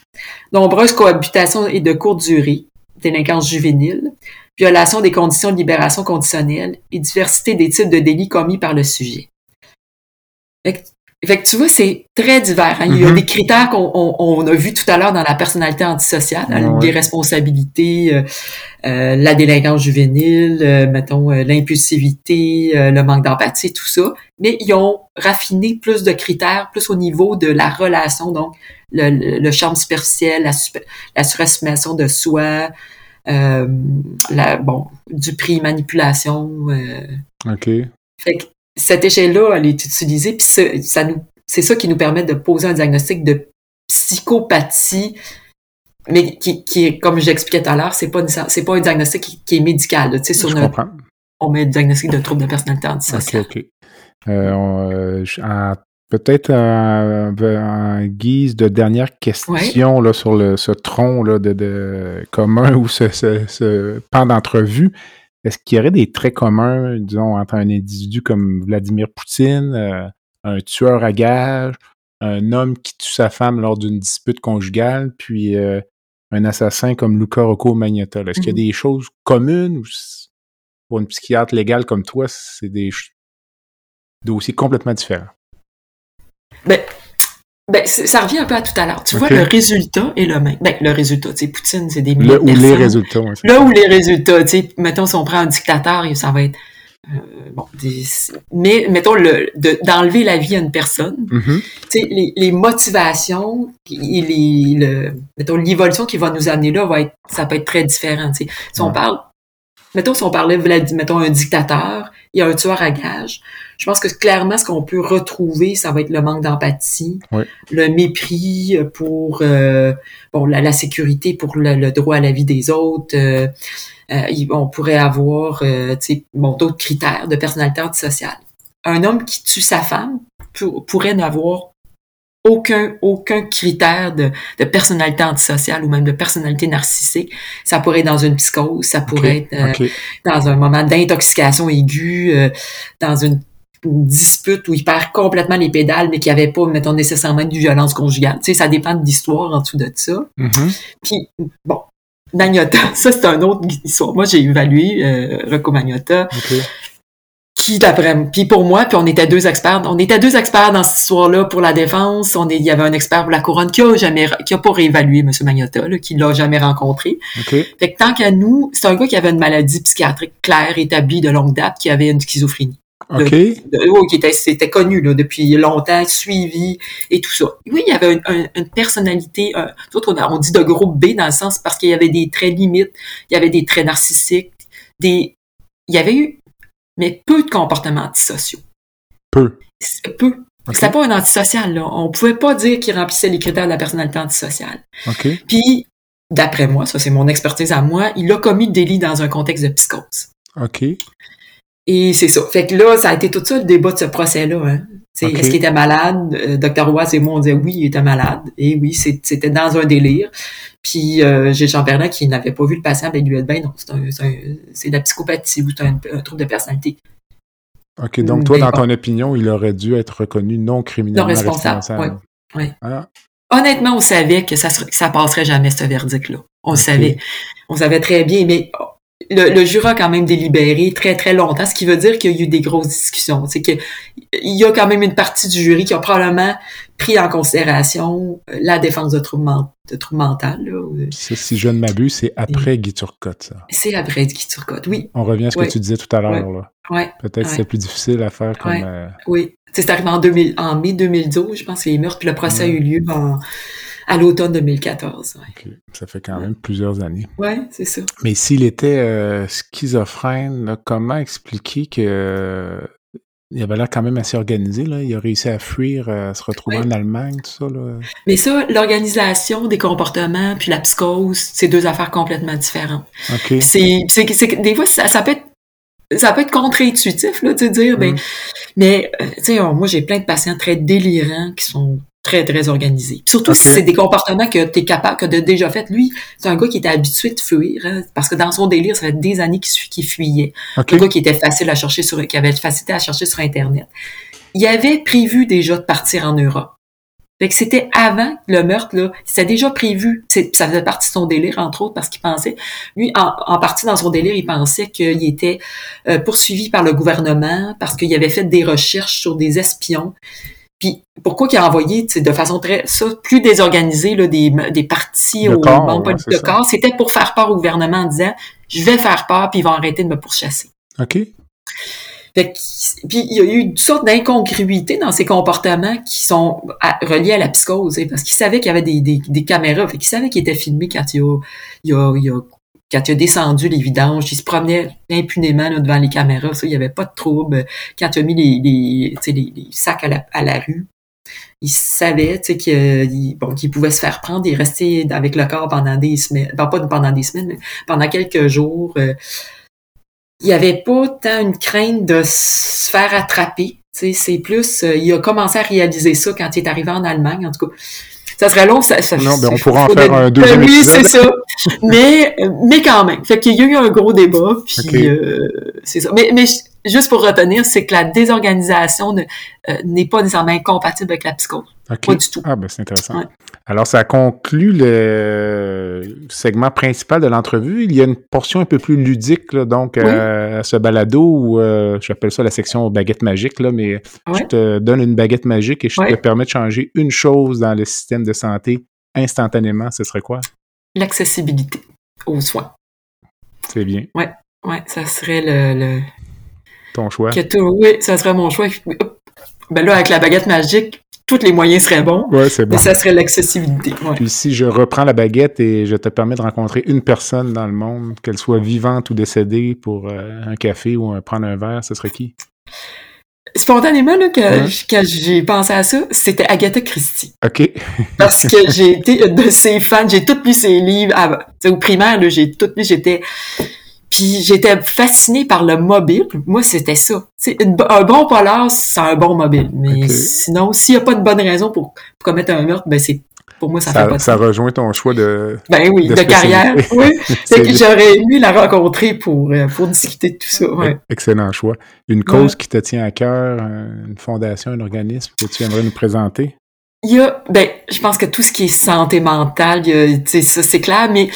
nombreuses cohabitations et de courte durée, délinquance juvénile, violation des conditions de libération conditionnelle et diversité des types de délits commis par le sujet. Fait que, tu vois, c'est très divers. hein. Il y a Mhm. des critères qu'on on, on a vu tout à l'heure dans la personnalité antisociale, hein, Ouais. l'irresponsabilité, euh, euh, la délinquance juvénile, euh, mettons euh, l'impulsivité, euh, le manque d'empathie, tout ça. Mais ils ont raffiné plus de critères, plus au niveau de la relation, donc le, le, le charme superficiel, la, la surestimation de soi, euh, la, bon, du prix, manipulation. euh. OK. Fait que cette échelle-là, elle est utilisée, puis ce- ça c'est ça qui nous permet de poser un diagnostic de psychopathie, mais qui, qui est, comme j'expliquais tout à l'heure, c'est pas, c'est pas un diagnostic qui, qui est médical. là. Sur Je notre, on met un diagnostic de trouble de personnalité OK, antisociale. OK. Euh, on, euh, je- en- Peut-être en, guise de dernière question là, sur le, ce tronc là, de, de commun ou ce, ce, ce pan d'entrevue, est-ce qu'il y aurait des traits communs, disons, entre un individu comme Vladimir Poutine, euh, un tueur à gages, un homme qui tue sa femme lors d'une dispute conjugale, puis euh, un assassin comme Luca Rocco Magnotta? là? Est-ce qu'il y a Mhm. des choses communes ou pour une psychiatre légale comme toi, c'est des dossiers complètement différents? Ben, Ben, ça revient un peu à tout à l'heure. Tu vois, le résultat est le même. Ben, le résultat, tu sais, Poutine, c'est des Le, milliers de ou les personnes. résultats. ouais. Là où les résultats, tu sais, mettons, si on prend un dictateur, ça va être, euh, bon, des- mais mettons, le, de- d'enlever la vie à une personne, Mhm. tu sais, les, les motivations et les, le, mettons, l'évolution qui va nous amener là va être, ça peut être très différent, tu sais. Si on parle, mettons, si on parlait, mettons, un dictateur, il y a un tueur à gages, je pense que clairement, ce qu'on peut retrouver, ça va être le manque d'empathie, le mépris pour, euh, bon, la, la sécurité, pour le, le droit à la vie des autres, euh, euh, on pourrait avoir, tu sais, bon, d'autres critères de personnalité antisociale. Un homme qui tue sa femme pour- pourrait n'avoir aucun, aucun critère de, de personnalité antisociale ou même de personnalité narcissique. Ça pourrait être dans une psychose, ça pourrait être euh, dans un moment d'intoxication aiguë, euh, dans une, une dispute où il perd complètement les pédales, mais qu'il n'y avait pas, mettons, nécessairement de violence conjugale. Tu sais, ça dépend de l'histoire en dessous de ça. Mhm. Puis, bon, Magnotta, ça, c'est un autre histoire. Moi, j'ai évalué euh, Rocco Magnotta, Ok. Qui, d'après puis pour moi, puis on était deux experts, on était deux experts dans cette histoire-là pour la défense. On est, il y avait un expert pour la couronne qui a jamais, qui a pas réévalué M. Magnotta, là, qui l'a jamais rencontré. Ok. Fait que tant qu'à nous, c'est un gars qui avait une maladie psychiatrique claire, établie de longue date, qui avait une schizophrénie. Ok. De- oui, qui était, c'était connu là, depuis longtemps, suivi et tout ça. Oui, il y avait une, un- une personnalité, un, on, on dit de groupe B dans le sens parce qu'il y avait des traits limites, il y avait des traits narcissiques, des, il y avait eu, mais peu de comportements antisociaux. Peu. Peu. Ok. C'était pas un antisocial, là. On pouvait pas dire qu'il remplissait les critères de la personnalité antisociale. Puis, d'après moi, ça c'est mon expertise à moi, il a commis le délit dans un contexte de psychose. Ok. Et c'est ça. Fait que là, ça a été tout ça le débat de ce procès-là. Hein. Est-ce qu'il était malade? Euh, Dr. Roy et moi, on disait oui, il était malade. Et oui, c'était dans un délire. Puis euh, j'ai Jean Bernard qui n'avait pas vu le patient, ben, il lui a dit, ben non, c'est, de la psychopathie ou c'est un, un trouble de personnalité. Ok. Donc, toi, Mais dans bon. ton opinion, il aurait dû être reconnu non criminellement Non responsable, ouais. Ah, Honnêtement, on savait que ça, ser- que ça passerait jamais, ce verdict-là. On le savait. On savait très bien, mais le, le jury a quand même délibéré très, très longtemps, ce qui veut dire qu'il y a eu des grosses discussions. C'est que il y a quand même une partie du jury qui a probablement pris en considération euh, la défense de troubles, de ça, si je ne m'abuse, c'est après Guy Turcotte, ça. C'est après Guy Turcotte, oui. On revient à ce que tu disais tout à l'heure. Ouais, Peut-être que Ouais. plus difficile à faire comme... Euh, oui. C'est arrivé en, 2000, en mai 2012, je pense, les meurtres, puis le procès a eu lieu en, à l'automne 2014. Ouais, ok. Ça fait quand même plusieurs années. Ouais, c'est ça. Mais s'il était euh, schizophrène, là, comment expliquer que euh, il avait l'air quand même assez organisé, là? Il a réussi à fuir, euh, à se retrouver Ouais. en Allemagne, tout ça, là? Mais ça, l'organisation des comportements puis la psychose, c'est deux affaires complètement différentes. OK. C'est, des fois, ça, ça peut être ça peut être contre-intuitif, là, de dire, ben, Mm. mais, euh, tu sais, moi, j'ai plein de patients très délirants qui sont très, très organisés. Surtout si c'est des comportements que tu es capable, que tu as déjà fait. Lui, c'est un gars qui était habitué de fuir, hein, parce que dans son délire, ça fait des années qu'il fu- qu'il fuyait. Un gars qui était facile à chercher sur, qui avait facilité à chercher sur Internet. Il avait prévu déjà de partir en Europe. Fait que c'était avant le meurtre, là. C'était déjà prévu. Ça faisait partie de son délire, entre autres, parce qu'il pensait, lui, en, en partie dans son délire, il pensait qu'il était euh, poursuivi par le gouvernement parce qu'il avait fait des recherches sur des espions. Puis pourquoi qu'il a envoyé, de façon très, ça, plus désorganisée, là, des, des partis aux corps, ouais, politiques c'est de corps, c'était pour faire peur au gouvernement en disant, je vais faire peur, puis ils vont arrêter de me pourchasser. OK. Fait que- puis il y a eu une sorte d'incongruité dans ses comportements qui sont à- reliés à la psychose, hein, parce qu'il savait qu'il y avait des, des, des caméras, fait qu'il savait qu'il était filmé quand il a, il a, il a- quand il a descendu les vidanges, il se promenait impunément là, devant les caméras, ça, il n'y avait pas de trouble. Quand il a mis les, les, les, les sacs à la, à la rue, il savait qu'il bon, qu'il pouvait se faire prendre et rester avec le corps pendant des semaines, ben, pas pendant des semaines, mais pendant quelques jours. euh, il n'y avait pas tant une crainte de se faire attraper. C'est plus, euh, il a commencé à réaliser ça quand il est arrivé en Allemagne, en tout cas. Ça serait long, ça. ça Non, ben, on pourra en faire un deuxième Ben oui, épisode. c'est ça. mais, mais quand même. Fait qu'il y a eu un gros débat, puis c'est ça. Mais, mais juste pour retenir, c'est que la désorganisation n'est pas nécessairement incompatible avec la psychose. Pas du tout. Ah, ben c'est intéressant. Alors, ça conclut le segment principal de l'entrevue. Il y a une portion un peu plus ludique, donc, à ce balado, où j'appelle ça la section baguette magique, là, mais je te donne une baguette magique et je te permets de changer une chose dans le système de santé instantanément. Ce serait quoi? L'accessibilité aux soins. C'est bien. Ouais, ouais, ça serait le. Ton choix. oui, ça serait mon choix. Ben là, avec la baguette magique, tous les moyens seraient bons. Ouais, c'est bon. Mais ça serait l'accessibilité. Puis si je reprends la baguette et je te permets de rencontrer une personne dans le monde, qu'elle soit vivante ou décédée, pour euh, un café ou prendre un verre, ce serait qui? Spontanément, là, que, quand j'ai pensé à ça, c'était Agatha Christie. OK. Parce que j'ai été de ses fans, j'ai tout lu ses livres. Ah, au primaire, j'ai tout lu, j'étais puis j'étais fascinée par le mobile. Moi, c'était ça. un bon polar, c'est un bon mobile. Mais sinon, s'il n'y a pas de bonne raison pour, commettre un meurtre, ben c'est pour moi, ça, ça fait pas de Ça rejoint ton choix de Ben oui, de, carrière. Oui. c'est que j'aurais aimé la rencontrer pour, euh, pour discuter de tout ça. Ouais. Excellent choix. Une cause qui te tient à cœur, une fondation, un organisme que tu aimerais nous présenter? Il y a, ben, je pense que tout ce qui est santé mentale, ça c'est clair, mais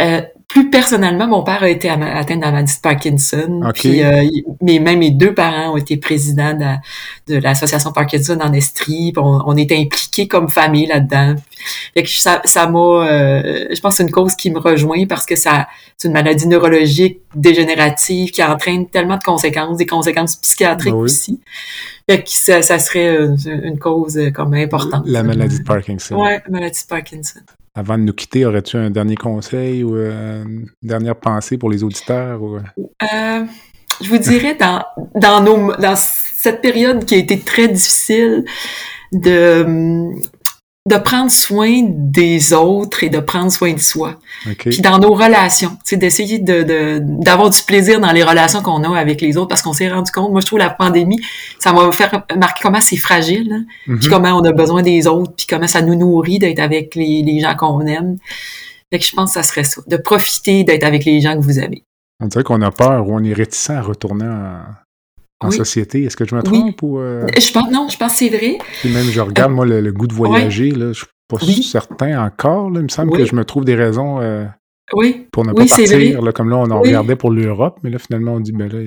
euh, plus personnellement, mon père a été atteint de la maladie de Parkinson. Puis, euh, mais même mes deux parents ont été présidents de, l'association Parkinson en Estrie. On, on était impliqués comme famille là-dedans. Fait que ça, ça m'a, euh, je pense, que c'est une cause qui me rejoint parce que ça, c'est une maladie neurologique dégénérative qui entraîne tellement de conséquences, des conséquences psychiatriques ah aussi. Fait que ça, ça serait une, cause comme importante. La maladie de Parkinson. Ouais, la maladie de Parkinson. Avant de nous quitter, aurais-tu un dernier conseil ou euh, une dernière pensée pour les auditeurs? Ou... Euh, je vous dirais, dans, dans, nos, dans cette période qui a été très difficile, de, de prendre soin des autres et de prendre soin de soi. Puis dans nos relations, c'est d'essayer de d'avoir du plaisir dans les relations qu'on a avec les autres parce qu'on s'est rendu compte, moi je trouve la pandémie, ça m'a fait remarquer comment c'est fragile, hein. puis mhm. comment on a besoin des autres, puis comment ça nous nourrit d'être avec les, les gens qu'on aime. Fait que je pense que ça serait ça, de profiter d'être avec les gens que vous aimez. On dirait qu'on a peur ou on est réticent à retourner en, société. Est-ce que je me trompe ou euh? Je pense non, je pense que c'est vrai. Puis même je regarde moi le, goût de voyager là, je suis pas certain encore. Là. Il me semble que je me trouve des raisons euh, pour ne pas partir. Là, comme là, on en regardait pour l'Europe, mais là finalement on dit ben là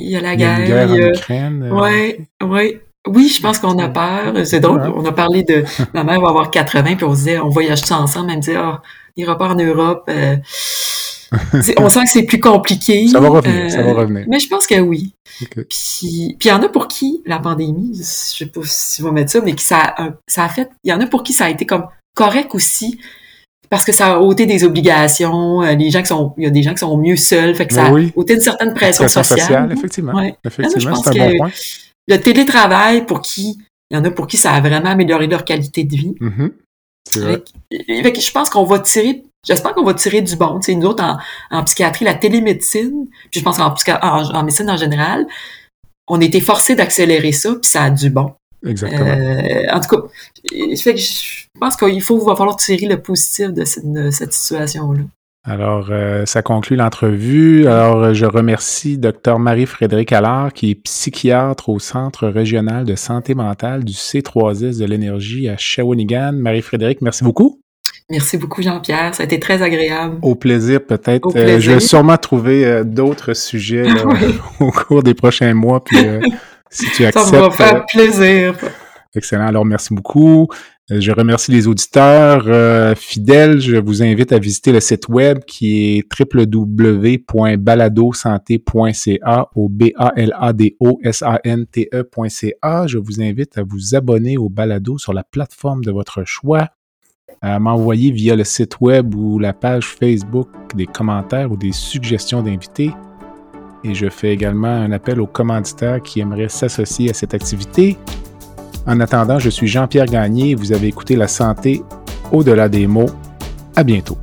il y a, la guerre, il y a une guerre en Ukraine. Oui, euh. oui. Oui, je pense qu'on a peur. C'est drôle. On a parlé de ma mère va avoir 80, puis on se disait on voyage tout ensemble. Elle me disait ah, il pas en Europe on sent que c'est plus compliqué. Ça va revenir, ça va euh, revenir. Mais je pense que oui. Puis, il y en a pour qui la pandémie, je sais pas si vous mettre ça, mais qui ça, ça a fait, il y en a pour qui ça a été comme correct aussi, parce que ça a ôté des obligations, euh, les gens qui sont, il y a des gens qui sont mieux seuls, fait que ça a ôté une certaine pression, sociale. effectivement. Effectivement, c'est un bon point. Le télétravail, pour qui, il y en a pour qui ça a vraiment amélioré leur qualité de vie. Mm-hmm. Vrai. je pense qu'on va tirer J'espère qu'on va tirer du bon. sais, nous autres, en, psychiatrie, la télémédecine, puis je pense qu'en en, médecine en général, on a été forcés d'accélérer ça, puis ça a du bon. Exactement. Euh, en tout cas, je pense qu'il faut va falloir tirer le positif de cette, situation-là. Alors, euh, ça conclut l'entrevue. Alors, je remercie Dr Marie-Frédéric Allard, qui est psychiatre au Centre régional de santé mentale du C3S de l'énergie à Shawinigan. Marie-Frédéric, merci beaucoup. Merci beaucoup, Jean-Pierre. Ça a été très agréable. Au plaisir, peut-être. Euh, je vais sûrement trouver euh, d'autres sujets au cours des prochains mois. Puis, euh, si tu acceptes. Ça va faire plaisir. Excellent. Alors, merci beaucoup. Je remercie les auditeurs fidèles. Je vous invite à visiter le site web qui est www.baladosanté.ca au b a l a d o s a n t e.ca. Je vous invite à vous abonner au balado sur la plateforme de votre choix à m'envoyer via le site web ou la page Facebook des commentaires ou des suggestions d'invités. Et je fais également un appel aux commanditaires qui aimeraient s'associer à cette activité. En attendant, je suis Jean-Pierre Gagné vous avez écouté La santé au-delà des mots. À bientôt.